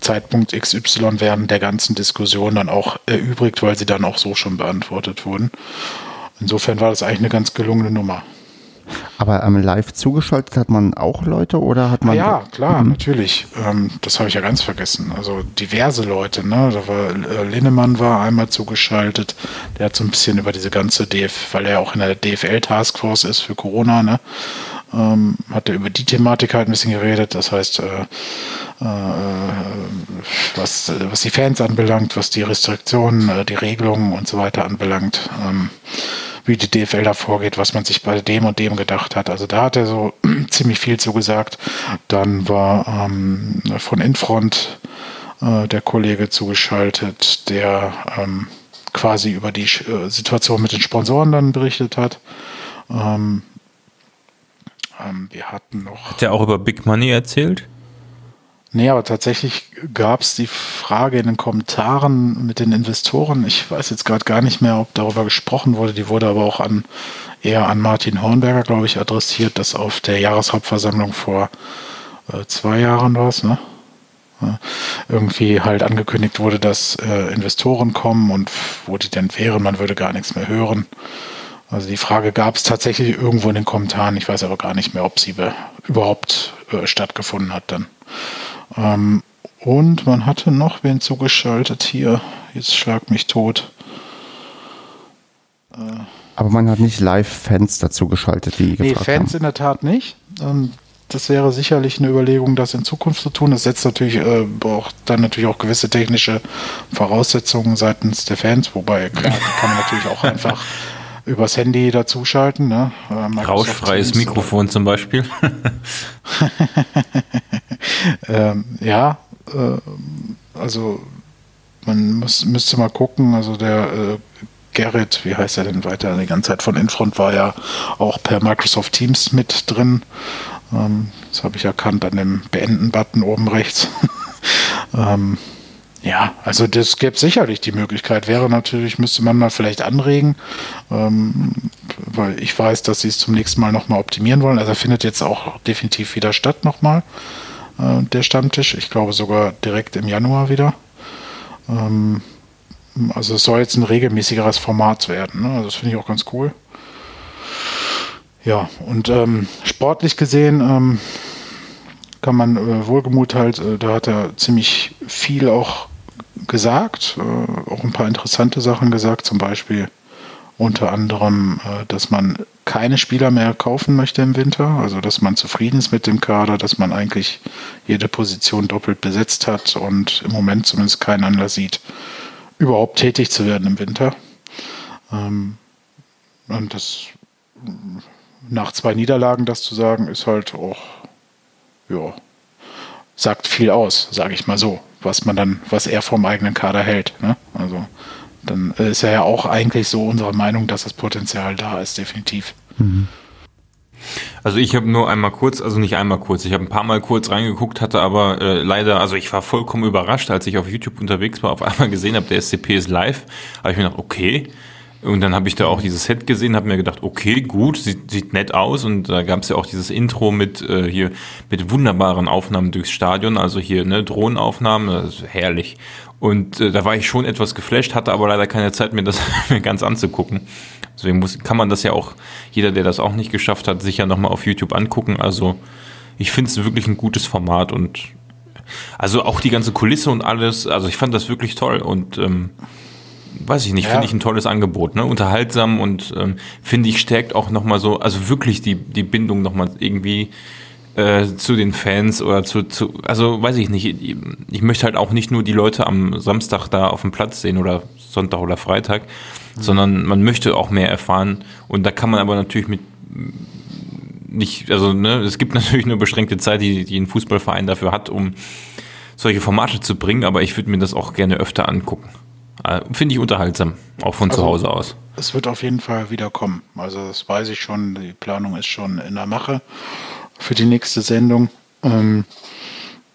Speaker 2: Zeitpunkt XY während der ganzen Diskussion dann auch erübrigt, weil sie dann auch so schon beantwortet wurden. Insofern war das eigentlich eine ganz gelungene Nummer.
Speaker 1: Aber ähm, live zugeschaltet hat man auch Leute oder hat man.
Speaker 2: Ja, klar, mhm. natürlich. Ähm, das habe ich ja ganz vergessen. Also diverse Leute, ne? Da war äh, Linnemann war einmal zugeschaltet. Der hat so ein bisschen über diese ganze DF, weil er auch in der DFL-Taskforce ist für Corona, ne? Ähm, hat er über die Thematik halt ein bisschen geredet. Das heißt, äh, äh, was, was die Fans anbelangt, was die Restriktionen, äh, die Regelungen und so weiter anbelangt. Ähm, wie die DFL da vorgeht, was man sich bei dem und dem gedacht hat. Also da hat er so ziemlich viel zu gesagt. Dann war ähm, von Infront äh, der Kollege zugeschaltet, der ähm, quasi über die äh, Situation mit den Sponsoren dann berichtet hat. Ähm, ähm wir hatten noch.
Speaker 3: Hat er auch über Big Money erzählt?
Speaker 2: Nee, aber tatsächlich gab es die Frage in den Kommentaren mit den Investoren. Ich weiß jetzt gerade gar nicht mehr, ob darüber gesprochen wurde. Die wurde aber auch an eher an Martin Hornberger, glaube ich, adressiert, dass auf der Jahreshauptversammlung vor äh, zwei Jahren war es, ne? Irgendwie halt angekündigt wurde, dass äh, Investoren kommen und wo die denn wären, man würde gar nichts mehr hören. Also die Frage gab es tatsächlich irgendwo in den Kommentaren. Ich weiß aber gar nicht mehr, ob sie überhaupt äh, stattgefunden hat dann. Ähm, und man hatte noch wen zugeschaltet hier. Jetzt schlag mich tot.
Speaker 1: Äh, Aber man hat nicht Live-Fans dazu geschaltet, die
Speaker 2: nee, gefragt Fans haben. in der Tat nicht. Ähm, das wäre sicherlich eine Überlegung, das in Zukunft zu tun. Das setzt natürlich äh, braucht dann natürlich auch gewisse technische Voraussetzungen seitens der Fans, wobei klar, kann man natürlich auch einfach übers Handy dazuschalten. Ne?
Speaker 3: Äh, Rauschfreies Mikrofon zum Beispiel.
Speaker 2: ähm, ja, äh, also man muss, müsste mal gucken, also der äh, Gerrit, wie heißt er denn weiter? Die ganze Zeit von Infront war ja auch per Microsoft Teams mit drin. Ähm, das habe ich erkannt an dem Beenden-Button oben rechts. ähm, ja, also das gäbe sicherlich die Möglichkeit. Wäre natürlich, müsste man mal vielleicht anregen, ähm, weil ich weiß, dass sie es zum nächsten Mal nochmal optimieren wollen. Also findet jetzt auch definitiv wieder statt nochmal, äh, der Stammtisch. Ich glaube sogar direkt im Januar wieder. Ähm, also es soll jetzt ein regelmäßigeres Format werden. Ne? Also das finde ich auch ganz cool. Ja, und ähm, sportlich gesehen ähm, kann man äh, wohlgemut halt, äh, da hat er ziemlich viel auch gesagt, äh, auch ein paar interessante Sachen gesagt, zum Beispiel unter anderem, äh, dass man keine Spieler mehr kaufen möchte im Winter, also dass man zufrieden ist mit dem Kader, dass man eigentlich jede Position doppelt besetzt hat und im Moment zumindest keinen Anlass sieht, überhaupt tätig zu werden im Winter. Ähm, und das nach zwei Niederlagen das zu sagen, ist halt auch, ja, sagt viel aus, sage ich mal so was man dann, was er vom eigenen Kader hält. Ne? Also dann ist er ja auch eigentlich so unsere Meinung, dass das Potenzial da ist, definitiv. Mhm.
Speaker 3: Also ich habe nur einmal kurz, also nicht einmal kurz, ich habe ein paar Mal kurz reingeguckt, hatte aber äh, leider, also ich war vollkommen überrascht, als ich auf YouTube unterwegs war, auf einmal gesehen habe, der SCP ist live, habe ich mir gedacht, okay, und dann habe ich da auch dieses Set gesehen, habe mir gedacht, okay, gut, sieht, sieht nett aus. Und da gab es ja auch dieses Intro mit äh, hier mit wunderbaren Aufnahmen durchs Stadion, also hier ne Drohnenaufnahmen, das ist herrlich. Und äh, da war ich schon etwas geflasht, hatte aber leider keine Zeit, mir das ganz anzugucken. Deswegen muss, kann man das ja auch, jeder, der das auch nicht geschafft hat, sich ja nochmal auf YouTube angucken. Also ich finde es wirklich ein gutes Format und also auch die ganze Kulisse und alles, also ich fand das wirklich toll und ähm, weiß ich nicht, ja. finde ich ein tolles Angebot, ne? Unterhaltsam und ähm, finde ich stärkt auch nochmal so, also wirklich die, die Bindung nochmal irgendwie äh, zu den Fans oder zu, zu, also weiß ich nicht, ich, ich möchte halt auch nicht nur die Leute am Samstag da auf dem Platz sehen oder Sonntag oder Freitag, mhm. sondern man möchte auch mehr erfahren und da kann man aber natürlich mit nicht, also ne, es gibt natürlich nur beschränkte Zeit, die, die ein Fußballverein dafür hat, um solche Formate zu bringen, aber ich würde mir das auch gerne öfter angucken. Äh, finde ich unterhaltsam, auch von also, zu Hause aus.
Speaker 2: Es wird auf jeden Fall wieder kommen. Also das weiß ich schon. Die Planung ist schon in der Mache für die nächste Sendung. Ähm,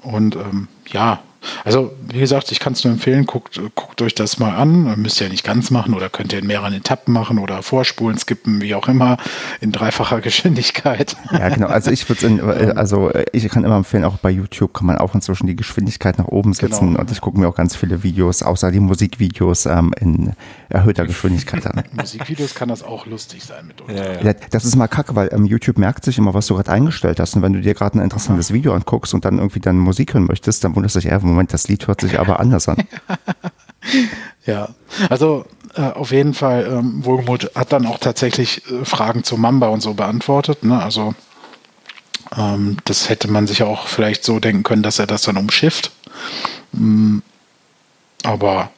Speaker 2: und ähm, ja, also, wie gesagt, ich kann es nur empfehlen, guckt, guckt euch das mal an. Müsst ihr ja nicht ganz machen oder könnt ihr in mehreren Etappen machen oder vorspulen, skippen, wie auch immer, in dreifacher Geschwindigkeit.
Speaker 1: Ja, genau. Also ich würde äh, also ich kann immer empfehlen, auch bei YouTube kann man auch inzwischen die Geschwindigkeit nach oben setzen genau. und ich gucke mir auch ganz viele Videos, außer die Musikvideos ähm, in erhöhter Geschwindigkeit an.
Speaker 2: Musikvideos kann das auch lustig sein mit uns. Ja,
Speaker 1: ja. das ist mal kacke, weil ähm, YouTube merkt sich immer, was du gerade eingestellt hast und wenn du dir gerade ein interessantes Video anguckst und dann irgendwie dann Musik hören möchtest, dann wunderst du dich, ja, Moment, das Lied hört sich aber anders an.
Speaker 2: ja, also äh, auf jeden Fall, ähm, Wohlgemut hat dann auch tatsächlich äh, Fragen zu Mamba und so beantwortet. Ne? Also Ähm, das hätte man sich auch vielleicht so denken können, dass er das dann umschifft. Mm, aber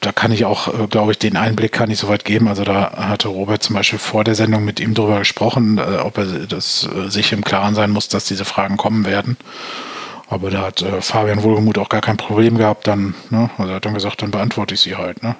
Speaker 2: da kann ich auch, äh, glaube ich, den Einblick kann ich soweit geben. Also da hatte Robert zum Beispiel vor der Sendung mit ihm darüber gesprochen, äh, ob er das, äh, sich im Klaren sein muss, dass diese Fragen kommen werden. Aber da hat äh, Fabian Wohlgemuth auch gar kein Problem gehabt, dann, ne? Also er hat dann gesagt, dann beantworte ich sie halt, ne?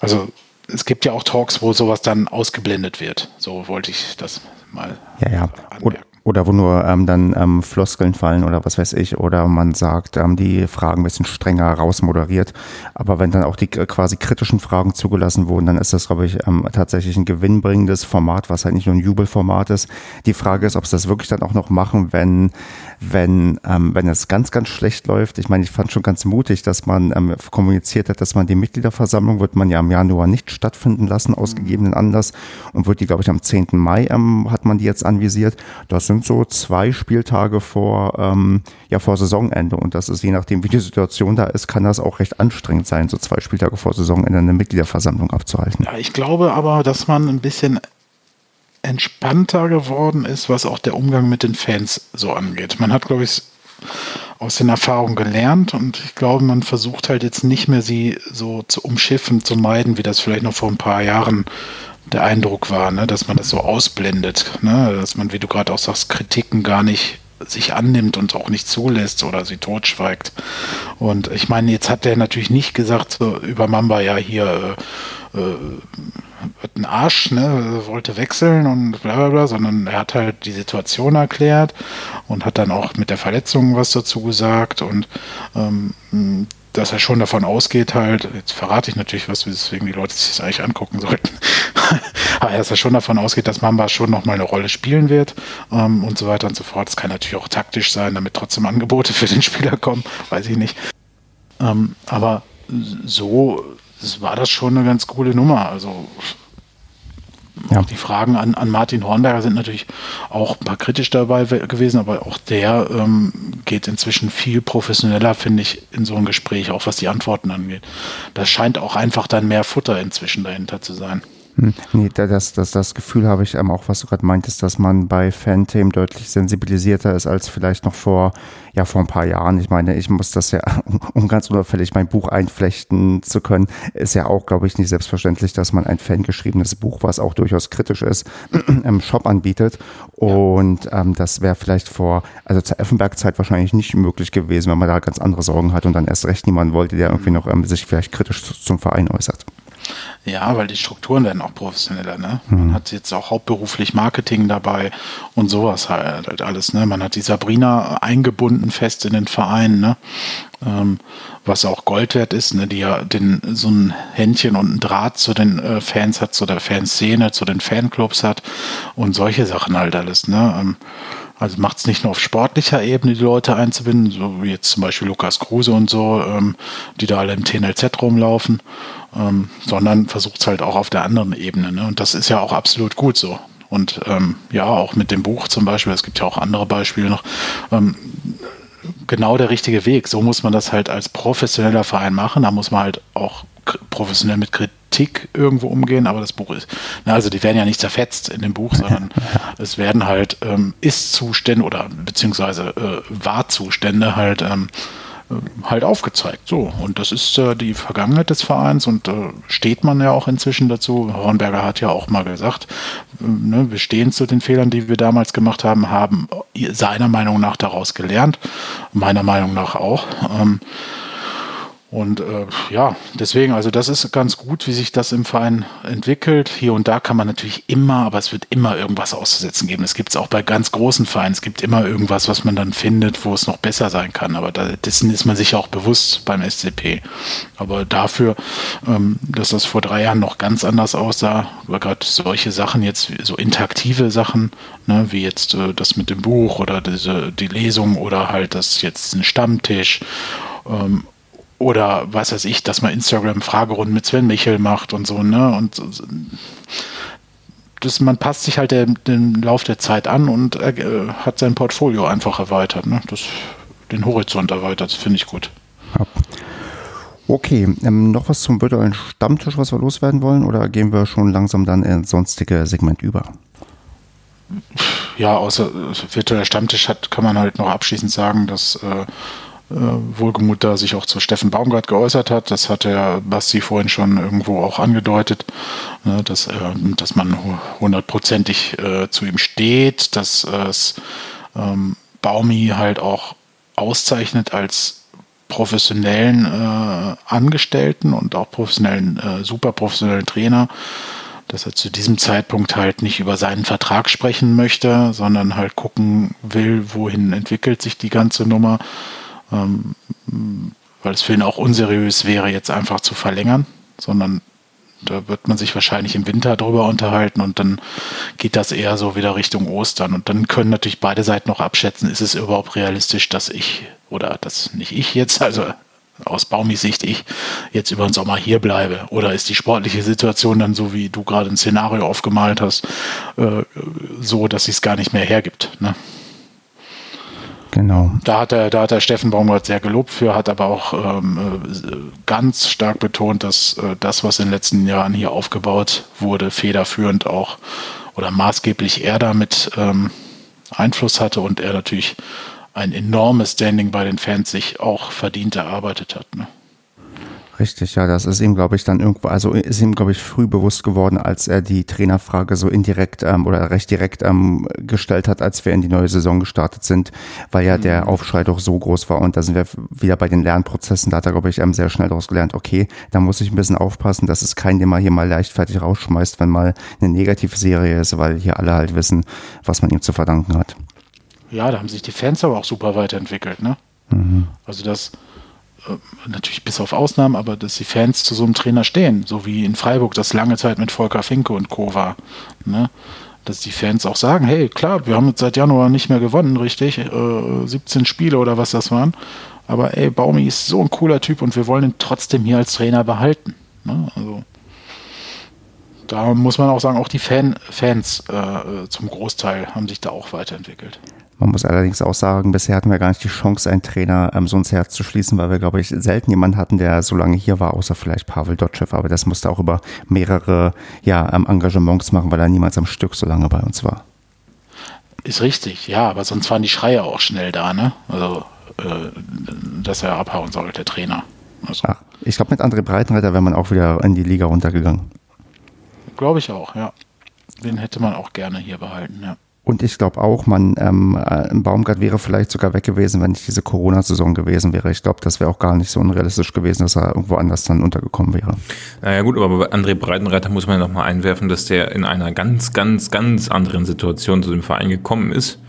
Speaker 2: Also es gibt ja auch Talks, wo sowas dann ausgeblendet wird. So wollte ich das mal.
Speaker 1: Ja, ja. Anmerken. Oder wo nur ähm, dann ähm, Floskeln fallen oder was weiß ich. Oder man sagt, ähm, die Fragen ein bisschen strenger rausmoderiert. Aber wenn dann auch die äh, quasi kritischen Fragen zugelassen wurden, dann ist das, glaube ich, ähm, tatsächlich ein gewinnbringendes Format, was halt nicht nur ein Jubelformat ist. Die Frage ist, ob sie das wirklich dann auch noch machen, wenn, wenn, ähm, wenn es ganz, ganz schlecht läuft. Ich meine, ich fand schon ganz mutig, dass man ähm, kommuniziert hat, dass man die Mitgliederversammlung wird man ja im Januar nicht stattfinden lassen, aus gegebenen Anlass. Und wird die, glaube ich, am 10. Mai ähm, hat man die jetzt anvisiert. Das sind so zwei Spieltage vor, ähm, ja, vor Saisonende. Und das ist je nachdem, wie die Situation da ist, kann das auch recht anstrengend sein, so zwei Spieltage vor Saisonende eine Mitgliederversammlung abzuhalten.
Speaker 2: Ja, ich glaube aber, dass man ein bisschen entspannter geworden ist, was auch der Umgang mit den Fans so angeht. Man hat, glaube ich, aus den Erfahrungen gelernt und ich glaube, man versucht halt jetzt nicht mehr sie so zu umschiffen, zu meiden, wie das vielleicht noch vor ein paar Jahren der Eindruck war, ne, dass man das so ausblendet, ne, dass man, wie du gerade auch sagst, Kritiken gar nicht sich annimmt und auch nicht zulässt oder sie totschweigt. Und ich meine, jetzt hat der natürlich nicht gesagt so, über Mamba, ja, hier äh, äh, wird ein Arsch, ne, wollte wechseln und bla bla bla, sondern er hat halt die Situation erklärt und hat dann auch mit der Verletzung was dazu gesagt und ähm, dass er schon davon ausgeht, halt, jetzt verrate ich natürlich was, weswegen die Leute sich das eigentlich angucken sollten, aber dass er schon davon ausgeht, dass Mamba schon nochmal eine Rolle spielen wird ähm, und so weiter und so fort. Das kann natürlich auch taktisch sein, damit trotzdem Angebote für den Spieler kommen, weiß ich nicht. Ähm, aber so war das schon eine ganz coole Nummer. Also ja. Auch die Fragen an, an Martin Hornberger sind natürlich auch ein paar kritisch dabei gewesen, aber auch der ähm, geht inzwischen viel professioneller, finde ich, in so ein Gespräch, auch was die Antworten angeht. Das scheint auch einfach dann mehr Futter inzwischen dahinter zu sein.
Speaker 1: Hm, nee, das, das, das Gefühl habe ich ähm, auch, was du gerade meintest, dass man bei Fan-Themen deutlich sensibilisierter ist als vielleicht noch vor, ja, vor ein paar Jahren. Ich meine, ich muss das ja, um ganz unauffällig mein Buch einflechten zu können, ist ja auch, glaube ich, nicht selbstverständlich, dass man ein fangeschriebenes Buch, was auch durchaus kritisch ist, im Shop anbietet. Und ähm, das wäre vielleicht vor, also zur Effenberg-Zeit wahrscheinlich nicht möglich gewesen, wenn man da ganz andere Sorgen hat und dann erst recht niemand wollte, der irgendwie noch ähm, sich vielleicht kritisch zum Verein äußert.
Speaker 2: Ja, weil die Strukturen werden auch professioneller. Ne? Man mhm. hat jetzt auch hauptberuflich Marketing dabei und sowas halt, halt, alles. Ne? Man hat die Sabrina eingebunden fest in den Verein, ne? Ähm, was auch Gold wert ist, ne? die ja den, so ein Händchen und ein Draht zu den äh, Fans hat, zu der Fanszene, zu den Fanclubs hat und solche Sachen halt alles. Ne? Ähm, also macht es nicht nur auf sportlicher Ebene, die Leute einzubinden, so wie jetzt zum Beispiel Lukas Kruse und so, ähm, die da alle im TNLZ rumlaufen, ähm, sondern versucht es halt auch auf der anderen Ebene. Ne? Und das ist ja auch absolut gut so. Und ähm, ja, auch mit dem Buch zum Beispiel, es gibt ja auch andere Beispiele noch, ähm, genau der richtige Weg. So muss man das halt als professioneller Verein machen. Da muss man halt auch professionell mit Kritik irgendwo umgehen, aber das Buch ist, na, also die werden ja nicht zerfetzt in dem Buch, sondern es werden halt ähm, Ist-Zustände oder beziehungsweise äh, Wahrzustände halt ähm, äh, halt aufgezeigt. So, und das ist äh, die Vergangenheit des Vereins und äh, steht man ja auch inzwischen dazu. Hornberger hat ja auch mal gesagt, äh, ne, wir stehen zu den Fehlern, die wir damals gemacht haben, haben seiner Meinung nach daraus gelernt, meiner Meinung nach auch. Ähm, und äh, ja, deswegen, also das ist ganz gut, wie sich das im Verein entwickelt. Hier und da kann man natürlich immer, aber es wird immer irgendwas auszusetzen geben. Es gibt es auch bei ganz großen Vereinen. Es gibt immer irgendwas, was man dann findet, wo es noch besser sein kann. Aber da, dessen ist man sich auch bewusst beim SCP. Aber dafür, ähm, dass das vor drei Jahren noch ganz anders aussah, war gerade solche Sachen jetzt, so interaktive Sachen, ne, wie jetzt äh, das mit dem Buch oder diese, die Lesung oder halt das jetzt ein Stammtisch. Ähm, oder was weiß ich, dass man Instagram-Fragerunden mit Sven Michel macht und so, ne? Und das, man passt sich halt den, Lauf der Zeit an und äh, hat sein Portfolio einfach erweitert, ne? Das, den Horizont erweitert, das finde ich gut. Ja.
Speaker 1: Okay, ähm, noch was zum virtuellen Stammtisch, was wir loswerden wollen, oder gehen wir schon langsam dann ins sonstige Segment über?
Speaker 2: ja, außer virtueller Stammtisch hat, kann man halt noch abschließend sagen, dass äh, äh, Wohlgemut da sich auch zu Steffen Baumgart geäußert hat. Das hat der Basti vorhin schon irgendwo auch angedeutet, ne, dass, äh, dass man hundertprozentig äh, zu ihm steht, dass es ähm, Baumi halt auch auszeichnet als professionellen äh, Angestellten und auch professionellen, äh, super professionellen Trainer, dass er zu diesem Zeitpunkt halt nicht über seinen Vertrag sprechen möchte, sondern halt gucken will, wohin entwickelt sich die ganze Nummer ähm, weil es für ihn auch unseriös wäre, jetzt einfach zu verlängern, sondern da wird man sich wahrscheinlich im Winter drüber unterhalten und dann geht das eher so wieder Richtung Ostern. Und dann können natürlich beide Seiten noch abschätzen, ist es überhaupt realistisch, dass ich, oder dass nicht ich jetzt, also aus Baumis Sicht ich, jetzt über den Sommer hier bleibe? Oder ist die sportliche Situation dann so, wie du gerade ein Szenario aufgemalt hast, äh, so, dass sie es gar nicht mehr hergibt? Ne?
Speaker 1: Genau.
Speaker 2: Da hat er, da hat er Steffen Baumgart sehr gelobt für, hat aber auch ähm, äh, ganz stark betont, dass äh, das, was in den letzten Jahren hier aufgebaut wurde, federführend auch oder maßgeblich er damit ähm, Einfluss hatte und er natürlich ein enormes Standing bei den Fans sich auch verdient erarbeitet hat. Ne?
Speaker 1: Richtig, ja, das ist ihm, glaube ich, dann irgendwo, also ist ihm, glaube ich, früh bewusst geworden, als er die Trainerfrage so indirekt ähm, oder recht direkt ähm, gestellt hat, als wir in die neue Saison gestartet sind, weil ja mhm. der Aufschrei doch so groß war und da sind wir wieder bei den Lernprozessen, da hat er, glaube ich, ähm, sehr schnell daraus gelernt, okay, da muss ich ein bisschen aufpassen, dass es kein, den mal hier mal leichtfertig rausschmeißt, wenn mal eine negative Serie ist, weil hier alle halt wissen, was man ihm zu verdanken hat.
Speaker 2: Ja, da haben sich die Fans aber auch super weiterentwickelt, ne? Mhm. Also das natürlich bis auf Ausnahmen, aber dass die Fans zu so einem Trainer stehen, so wie in Freiburg das lange Zeit mit Volker Finke und Co. war. Ne? Dass die Fans auch sagen, hey, klar, wir haben jetzt seit Januar nicht mehr gewonnen, richtig, äh, 17 Spiele oder was das waren, aber ey, Baumi ist so ein cooler Typ und wir wollen ihn trotzdem hier als Trainer behalten. Ne? Also da muss man auch sagen, auch die Fan, Fans äh, zum Großteil haben sich da auch weiterentwickelt.
Speaker 1: Man muss allerdings auch sagen, bisher hatten wir gar nicht die Chance, einen Trainer ähm, so ins Herz zu schließen, weil wir, glaube ich, selten jemanden hatten, der so lange hier war, außer vielleicht Pavel Dotschew. Aber das musste auch über mehrere ja, ähm, Engagements machen, weil er niemals am Stück so lange bei uns war.
Speaker 2: Ist richtig, ja, aber sonst waren die Schreie auch schnell da, ne? Also, äh, dass er abhauen soll, der Trainer. Also.
Speaker 1: Ach, ich glaube, mit André Breitenreiter wäre man auch wieder in die Liga runtergegangen.
Speaker 2: Glaube ich auch, ja. Den hätte man auch gerne hier behalten, ja.
Speaker 1: Und ich glaube auch, man, ähm, äh, Baumgart wäre vielleicht sogar weg gewesen, wenn nicht diese Corona-Saison gewesen wäre. Ich glaube, das wäre auch gar nicht so unrealistisch gewesen, dass er irgendwo anders dann untergekommen wäre.
Speaker 3: Naja gut, aber bei André Breitenreiter muss man ja nochmal einwerfen, dass der in einer ganz, ganz, ganz anderen Situation zu dem Verein gekommen ist.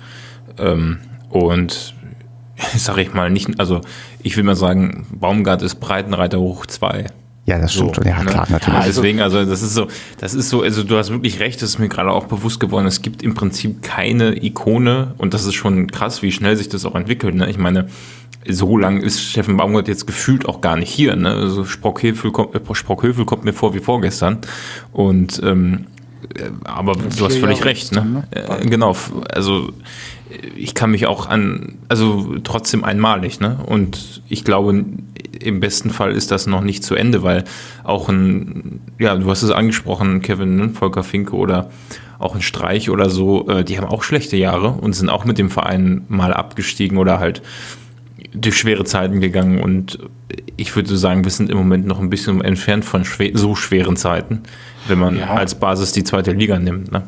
Speaker 3: Ähm, und sag ich mal nicht, also ich will mal sagen, Baumgart ist Breitenreiter hoch zwei.
Speaker 1: Ja, das stimmt so, schon. Ja, ne? klar, natürlich.
Speaker 3: Ja, deswegen, also das ist so, das ist so, also du hast wirklich recht, das ist mir gerade auch bewusst geworden. Es gibt im Prinzip keine Ikone und das ist schon krass, wie schnell sich das auch entwickelt. Ne? Ich meine, so lang ist Steffen Baumgart jetzt gefühlt auch gar nicht hier. Ne? Also Sprockhövel kommt, äh, Sprockhövel kommt mir vor wie vorgestern. Und ähm, äh, aber du hast völlig recht, ne? ne? Äh, genau, also ich kann mich auch an, also trotzdem einmalig, ne? Und ich glaube, im besten Fall ist das noch nicht zu Ende, weil auch ein, ja, du hast es angesprochen, Kevin, ne? Volker Finke oder auch ein Streich oder so, äh, die haben auch schlechte Jahre und sind auch mit dem Verein mal abgestiegen oder halt durch schwere Zeiten gegangen und ich würde sagen, wir sind im Moment noch ein bisschen entfernt von schwer, so schweren Zeiten, wenn man ja. als Basis die zweite Liga nimmt. Ne?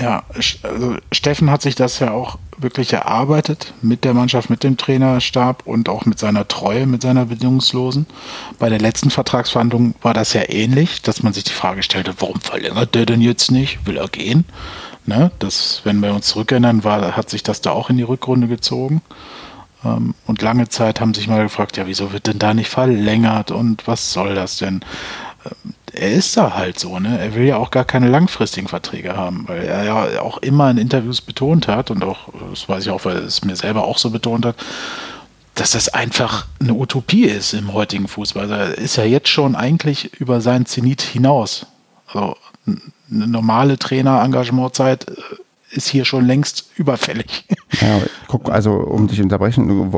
Speaker 2: Ja, also Steffen hat sich das ja auch wirklich erarbeitet mit der Mannschaft, mit dem Trainerstab und auch mit seiner Treue, mit seiner bedingungslosen. Bei der letzten Vertragsverhandlung war das ja ähnlich, dass man sich die Frage stellte, warum verlängert der denn jetzt nicht? Will er gehen? Ne? Das, wenn wir uns zurückerinnern, war, hat sich das da auch in die Rückrunde gezogen. Ähm, und lange Zeit haben sich mal gefragt, ja, wieso wird denn da nicht verlängert und was soll das denn? Er ist da halt so, ne? Er will ja auch gar keine langfristigen Verträge haben, weil er ja auch immer in Interviews betont hat und auch, das weiß ich auch, weil er es mir selber auch so betont hat, dass das einfach eine Utopie ist im heutigen Fußball. Also er ist ja jetzt schon eigentlich über seinen Zenit hinaus. Also eine normale Trainer-Engagementzeit äh, ist hier schon längst überfällig.
Speaker 1: Ja, guck, also um dich unterbrechen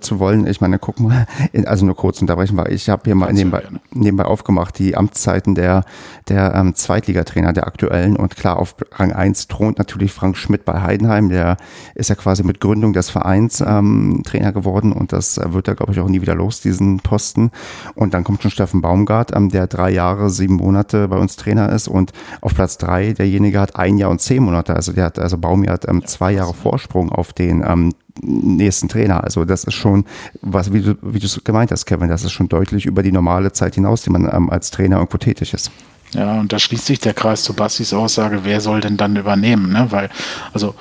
Speaker 1: zu wollen, ich meine, guck mal, also nur kurz unterbrechen, weil ich habe hier mal nebenbei, nebenbei aufgemacht, die Amtszeiten der, der ähm, Zweitligatrainer der aktuellen. Und klar auf Rang 1 thront natürlich Frank Schmidt bei Heidenheim, der ist ja quasi mit Gründung des Vereins ähm, Trainer geworden. Und das wird er, glaube ich, auch nie wieder los, diesen Posten. Und dann kommt schon Steffen Baumgart, ähm, der drei Jahre, sieben Monate bei uns Trainer ist. Und auf Platz drei, derjenige hat ein Jahr und zehn Monate, also der hat, also Baumi hat ähm, zwei Jahre Vorsprung auf den ähm, nächsten Trainer. Also das ist schon, was, wie du, wie es gemeint hast, Kevin, das ist schon deutlich über die normale Zeit hinaus, die man ähm, als Trainer irgendwo tätig ist.
Speaker 2: Ja, und da schließt sich der Kreis zu Bastis Aussage, wer soll denn dann übernehmen? Ne? Weil, also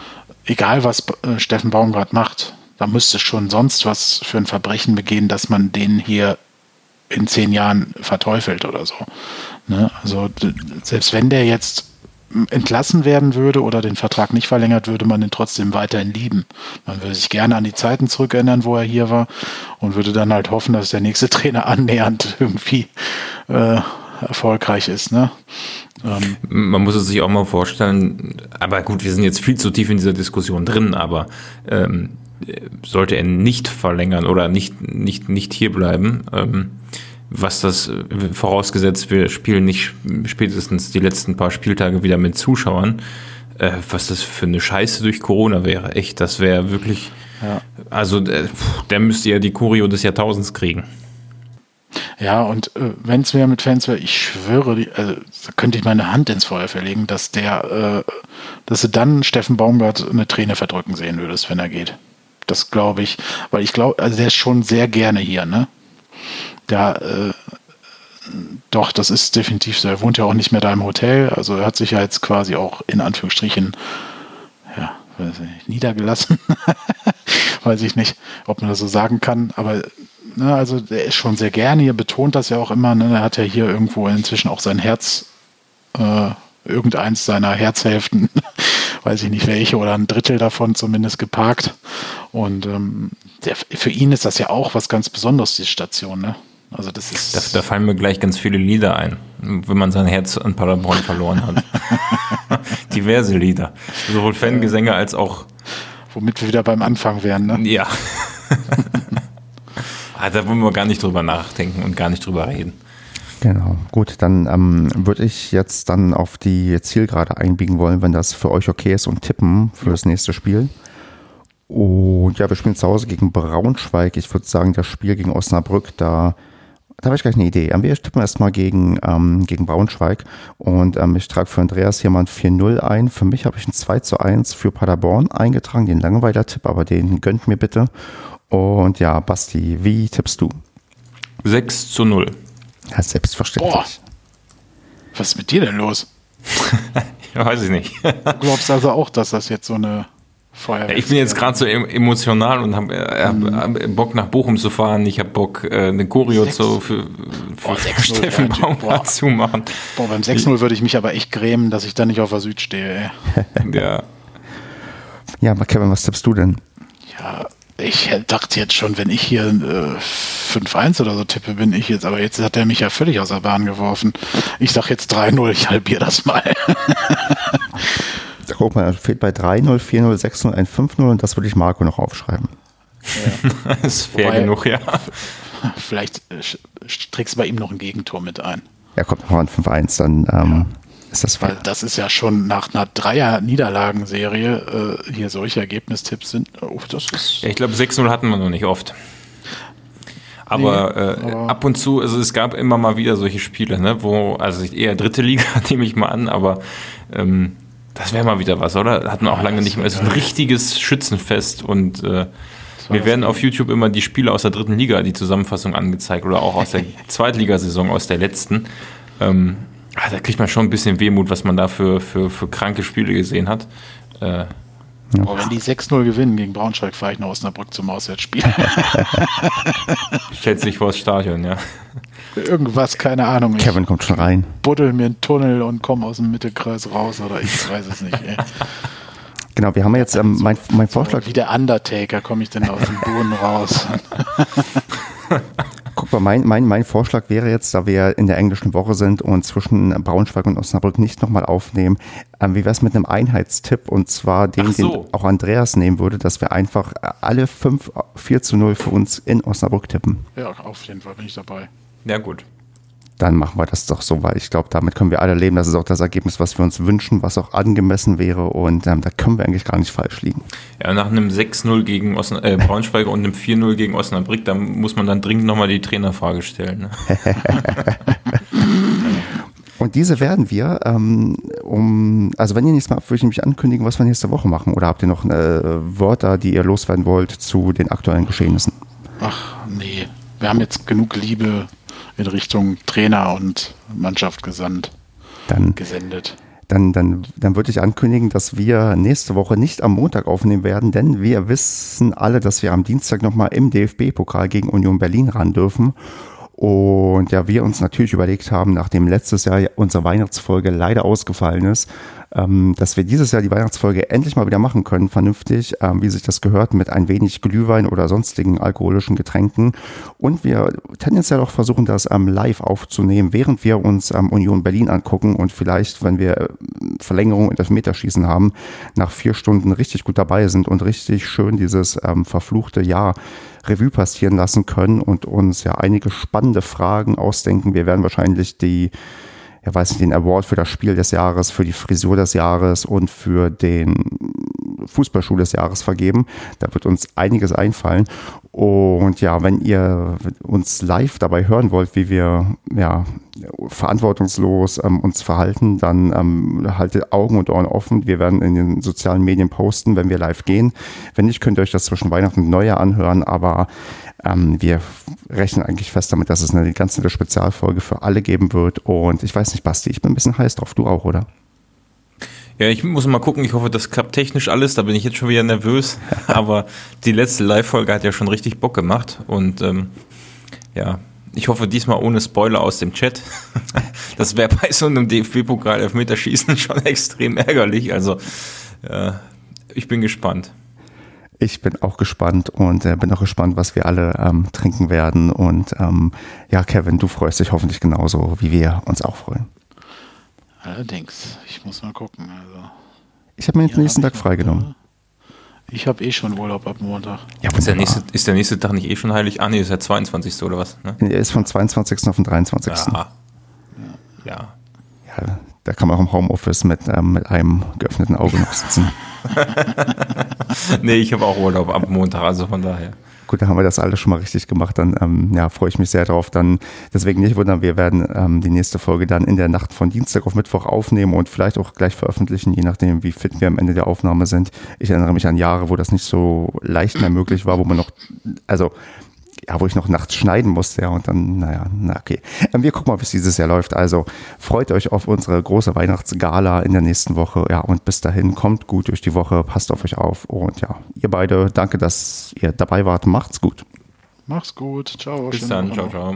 Speaker 2: egal was äh, Steffen Baumgart macht, da müsste schon sonst was für ein Verbrechen begehen, dass man den hier in zehn Jahren verteufelt oder so. Ne? Also selbst wenn der jetzt entlassen werden würde oder den Vertrag nicht verlängert, würde man ihn trotzdem weiterhin lieben. Man würde sich gerne an die Zeiten zurückerinnern, wo er hier war und würde dann halt hoffen, dass der nächste Trainer annähernd irgendwie äh, erfolgreich ist. Ne?
Speaker 3: Ähm, Man muss es sich auch mal vorstellen, aber gut, wir sind jetzt viel zu tief in dieser Diskussion drin, aber ähm, sollte er nicht verlängern oder nicht, nicht, nicht hier ähm, was das vorausgesetzt, wir spielen nicht spätestens die letzten paar Spieltage wieder mit Zuschauern, äh, was das für eine Scheiße durch Corona wäre. Echt, das wäre wirklich. Ja. Also, äh, der müsste ja die Kurio des Jahrtausends kriegen.
Speaker 2: Ja, und äh, wenn es mir mit Fans wäre, ich schwöre, die, also, da könnte ich meine Hand ins Feuer verlegen, dass der, äh, dass du dann Steffen Baumgart eine Träne verdrücken sehen würdest, wenn er geht. Das glaube ich, weil ich glaube, also der ist schon sehr gerne hier, ne? Der, äh, doch, das ist definitiv so. Er wohnt ja auch nicht mehr da im Hotel, also er hat sich ja jetzt quasi auch in Anführungsstrichen, ja, nicht, niedergelassen. weiß ich nicht, ob man das so sagen kann, aber ne, also der ist schon sehr gerne hier, betont das ja auch immer, ne, er hat ja hier irgendwo inzwischen auch sein Herz, äh, irgendeins seiner Herzhälften, weiß ich nicht welche, oder ein Drittel davon zumindest geparkt. Und ähm, der, für ihn ist das ja auch was ganz Besonderes, die Station, ne? Also das ist.
Speaker 3: Da, da, fallen mir gleich ganz viele Lieder ein, wenn man sein Herz an Paderborn verloren hat. Diverse Lieder. Sowohl Fangesänge als auch.
Speaker 2: Womit wir wieder beim Anfang wären, ne?
Speaker 3: Ja. Ah, da wollen wir gar nicht drüber nachdenken und gar nicht drüber reden.
Speaker 1: Genau, gut, dann ähm, würde ich jetzt dann auf die Zielgerade einbiegen wollen, wenn das für euch okay ist und tippen für das nächste Spiel. Und ja, wir spielen zu Hause gegen Braunschweig. Ich würde sagen, das Spiel gegen Osnabrück, da, da habe ich gleich eine Idee. Wir tippen erstmal gegen, ähm, gegen Braunschweig und ähm, ich trage für Andreas hier mal ein 4-0 ein. Für mich habe ich ein 2 zu 1 für Paderborn eingetragen, den Langweiler-Tipp, aber den gönnt mir bitte. Und ja, Basti, wie tippst du?
Speaker 3: 6 zu 0.
Speaker 1: Ja, selbstverständlich. Boah.
Speaker 2: Was ist mit dir denn los?
Speaker 3: ja, weiß ich nicht.
Speaker 2: du glaubst also auch, dass das jetzt so eine
Speaker 3: Feuerwehr ja, Ich bin jetzt gerade so emotional und habe äh, hab, mhm. Bock nach Bochum zu fahren. Ich habe Bock, äh, eine Choreo zu, für, für boah, Steffen Baumgart zu machen.
Speaker 2: Boah, beim 6-0 würde ich mich aber echt grämen, dass ich da nicht auf der Süd stehe.
Speaker 3: Ey. ja.
Speaker 1: Ja, aber Kevin, was tippst du denn?
Speaker 2: Ja, ich dachte jetzt schon, wenn ich hier äh, 5-1 oder so tippe, bin ich jetzt, aber jetzt hat er mich ja völlig aus der Bahn geworfen. Ich sag jetzt 3-0, ich halbiere das mal.
Speaker 1: Guck mal, fehlt bei 3-0, 4-0, 6-0, 1-5-0 und das würde ich Marco noch aufschreiben.
Speaker 3: Ja. das ist fair Wobei, genug, ja.
Speaker 2: Vielleicht äh, trägst du bei ihm noch ein Gegentor mit ein.
Speaker 1: Ja, kommt noch ein 5-1, dann ähm, ja. ist das
Speaker 2: Weil das ist ja schon nach einer Dreier-Niederlagenserie äh, hier solche Ergebnistipps sind. Oh, das ist
Speaker 3: ja, ich glaube, 6-0 hatten wir noch nicht oft. Aber, nee, äh, aber, ab und zu, also es gab immer mal wieder solche Spiele, ne, wo, also eher dritte Liga nehme ich mal an, aber ähm, das wäre mal wieder was, oder? Hatten wir auch ja, lange nicht mehr. Es ist ein richtiges Schützenfest und äh, mir werden auf YouTube immer die Spiele aus der dritten Liga, die Zusammenfassung angezeigt oder auch aus der Zweitligasaison, aus der letzten. Ähm, ah, da kriegt man schon ein bisschen Wehmut, was man da für, für, für kranke Spiele gesehen hat.
Speaker 2: Äh, ja. Oh, wenn die 6-0 gewinnen gegen Braunschweig, fahre ich nach Osnabrück zum Auswärtsspiel.
Speaker 3: Stellt sich vor das Stadion, ja.
Speaker 2: Irgendwas, keine Ahnung.
Speaker 1: Kevin kommt schon rein.
Speaker 2: Buddel mir einen Tunnel und komme aus dem Mittelkreis raus oder ich weiß es nicht. Ey.
Speaker 1: Genau, wir haben jetzt ähm, mein, mein Vorschlag.
Speaker 2: Wie der Undertaker komme ich denn aus dem Boden raus.
Speaker 1: Super, mein, mein, mein Vorschlag wäre jetzt, da wir in der englischen Woche sind und zwischen Braunschweig und Osnabrück nicht nochmal aufnehmen, ähm, wie wäre es mit einem Einheitstipp und zwar den, so. den auch Andreas nehmen würde, dass wir einfach alle 5 4 zu 0 für uns in Osnabrück tippen.
Speaker 2: Ja, auf jeden Fall bin ich dabei.
Speaker 3: Ja, gut
Speaker 1: dann machen wir das doch so, weil ich glaube, damit können wir alle leben. Das ist auch das Ergebnis, was wir uns wünschen, was auch angemessen wäre und ähm, da können wir eigentlich gar nicht falsch liegen.
Speaker 3: Ja, nach einem 6-0 gegen Osn äh, Braunschweig und einem 4-0 gegen Osnabrück, da muss man dann dringend nochmal die Trainerfrage stellen. Ne?
Speaker 1: Und diese werden wir, ähm, um, also wenn ihr nichts mehr habt, würde ich nämlich ankündigen, was wir nächste Woche machen. Oder habt ihr noch äh, Wörter, die ihr loswerden wollt zu den aktuellen Geschehnissen?
Speaker 2: Ach nee, wir haben jetzt genug Liebe in Richtung Trainer und Mannschaft gesandt,
Speaker 1: dann,
Speaker 2: gesendet.
Speaker 1: Dann, dann, dann würde ich ankündigen, dass wir nächste Woche nicht am Montag aufnehmen werden, denn wir wissen alle, dass wir am Dienstag nochmal im DFB-Pokal gegen Union Berlin ran dürfen. Und ja, wir uns natürlich überlegt haben, nachdem letztes Jahr unsere Weihnachtsfolge leider ausgefallen ist, ähm, dass wir dieses Jahr die Weihnachtsfolge endlich mal wieder machen können, vernünftig, ähm, wie sich das gehört, mit ein wenig Glühwein oder sonstigen alkoholischen Getränken. Und wir tendenziell auch versuchen, das ähm, live aufzunehmen, während wir uns ähm, Union Berlin angucken und vielleicht, wenn wir äh, Verlängerung in das Meterschießen haben, nach vier Stunden richtig gut dabei sind und richtig schön dieses ähm, verfluchte Jahr Revue passieren lassen können und uns ja einige spannende Fragen ausdenken. Wir werden wahrscheinlich die ja weiß nicht, den Award für das Spiel des Jahres, für die Frisur des Jahres und für den Fußballschuh des Jahres vergeben. Da wird uns einiges einfallen. Und ja, wenn ihr uns live dabei hören wollt, wie wir ja, verantwortungslos ähm, uns verhalten, dann ähm, haltet Augen und Ohren offen. Wir werden in den sozialen Medien posten, wenn wir live gehen. Wenn nicht, könnt ihr euch das zwischen Weihnachten und Neujahr anhören. Aber ähm, wir rechnen eigentlich fest damit, dass es eine ganz nette Spezialfolge für alle geben wird. Und ich weiß nicht, Basti, ich bin ein bisschen heiß drauf. Du auch, oder?
Speaker 3: Ja, ich muss mal gucken. Ich hoffe, das klappt technisch alles. Da bin ich jetzt schon wieder nervös. Aber die letzte Live-Folge hat ja schon richtig Bock gemacht. Und ähm, ja, ich hoffe diesmal ohne Spoiler aus dem Chat. Das wäre bei so einem DFB-Pokal Elfmeterschießen schon extrem ärgerlich. Also äh, ich bin gespannt.
Speaker 1: Ich bin auch gespannt und äh, bin auch gespannt, was wir alle ähm, trinken werden. Und ähm, ja, Kevin, du freust dich hoffentlich genauso, wie wir uns auch freuen.
Speaker 2: Allerdings, ich muss mal gucken. Also,
Speaker 1: ich habe mir den nächsten Tag freigenommen.
Speaker 2: Ich habe eh schon Urlaub ab Montag.
Speaker 3: Ja, ist der, nächste, ist der nächste Tag nicht eh schon heilig? Ah, nee, ist der 22. oder was?
Speaker 1: Ne? Er ist von 22. auf den 23.
Speaker 3: Ja. ja.
Speaker 1: ja. da kann man auch im Homeoffice mit, ähm, mit einem geöffneten Auge noch sitzen.
Speaker 3: nee, ich habe auch Urlaub ab Montag, also von daher.
Speaker 1: Gut, dann haben wir das alles schon mal richtig gemacht. Dann ähm, ja, freue ich mich sehr drauf. Dann deswegen nicht wundern, wir werden ähm, die nächste Folge dann in der Nacht von Dienstag auf Mittwoch aufnehmen und vielleicht auch gleich veröffentlichen, je nachdem, wie fit wir am Ende der Aufnahme sind. Ich erinnere mich an Jahre, wo das nicht so leicht mehr möglich war, wo man noch, also ja, wo ich noch nachts schneiden musste, ja, und dann, naja, na okay. Ähm, wir gucken mal, wie es dieses Jahr läuft. Also freut euch auf unsere große Weihnachtsgala in der nächsten Woche, ja, und bis dahin kommt gut durch die Woche, passt auf euch auf und ja, ihr beide, danke, dass ihr dabei wart, macht's gut.
Speaker 2: Macht's gut, ciao.
Speaker 3: Bis dann, ciao, ciao.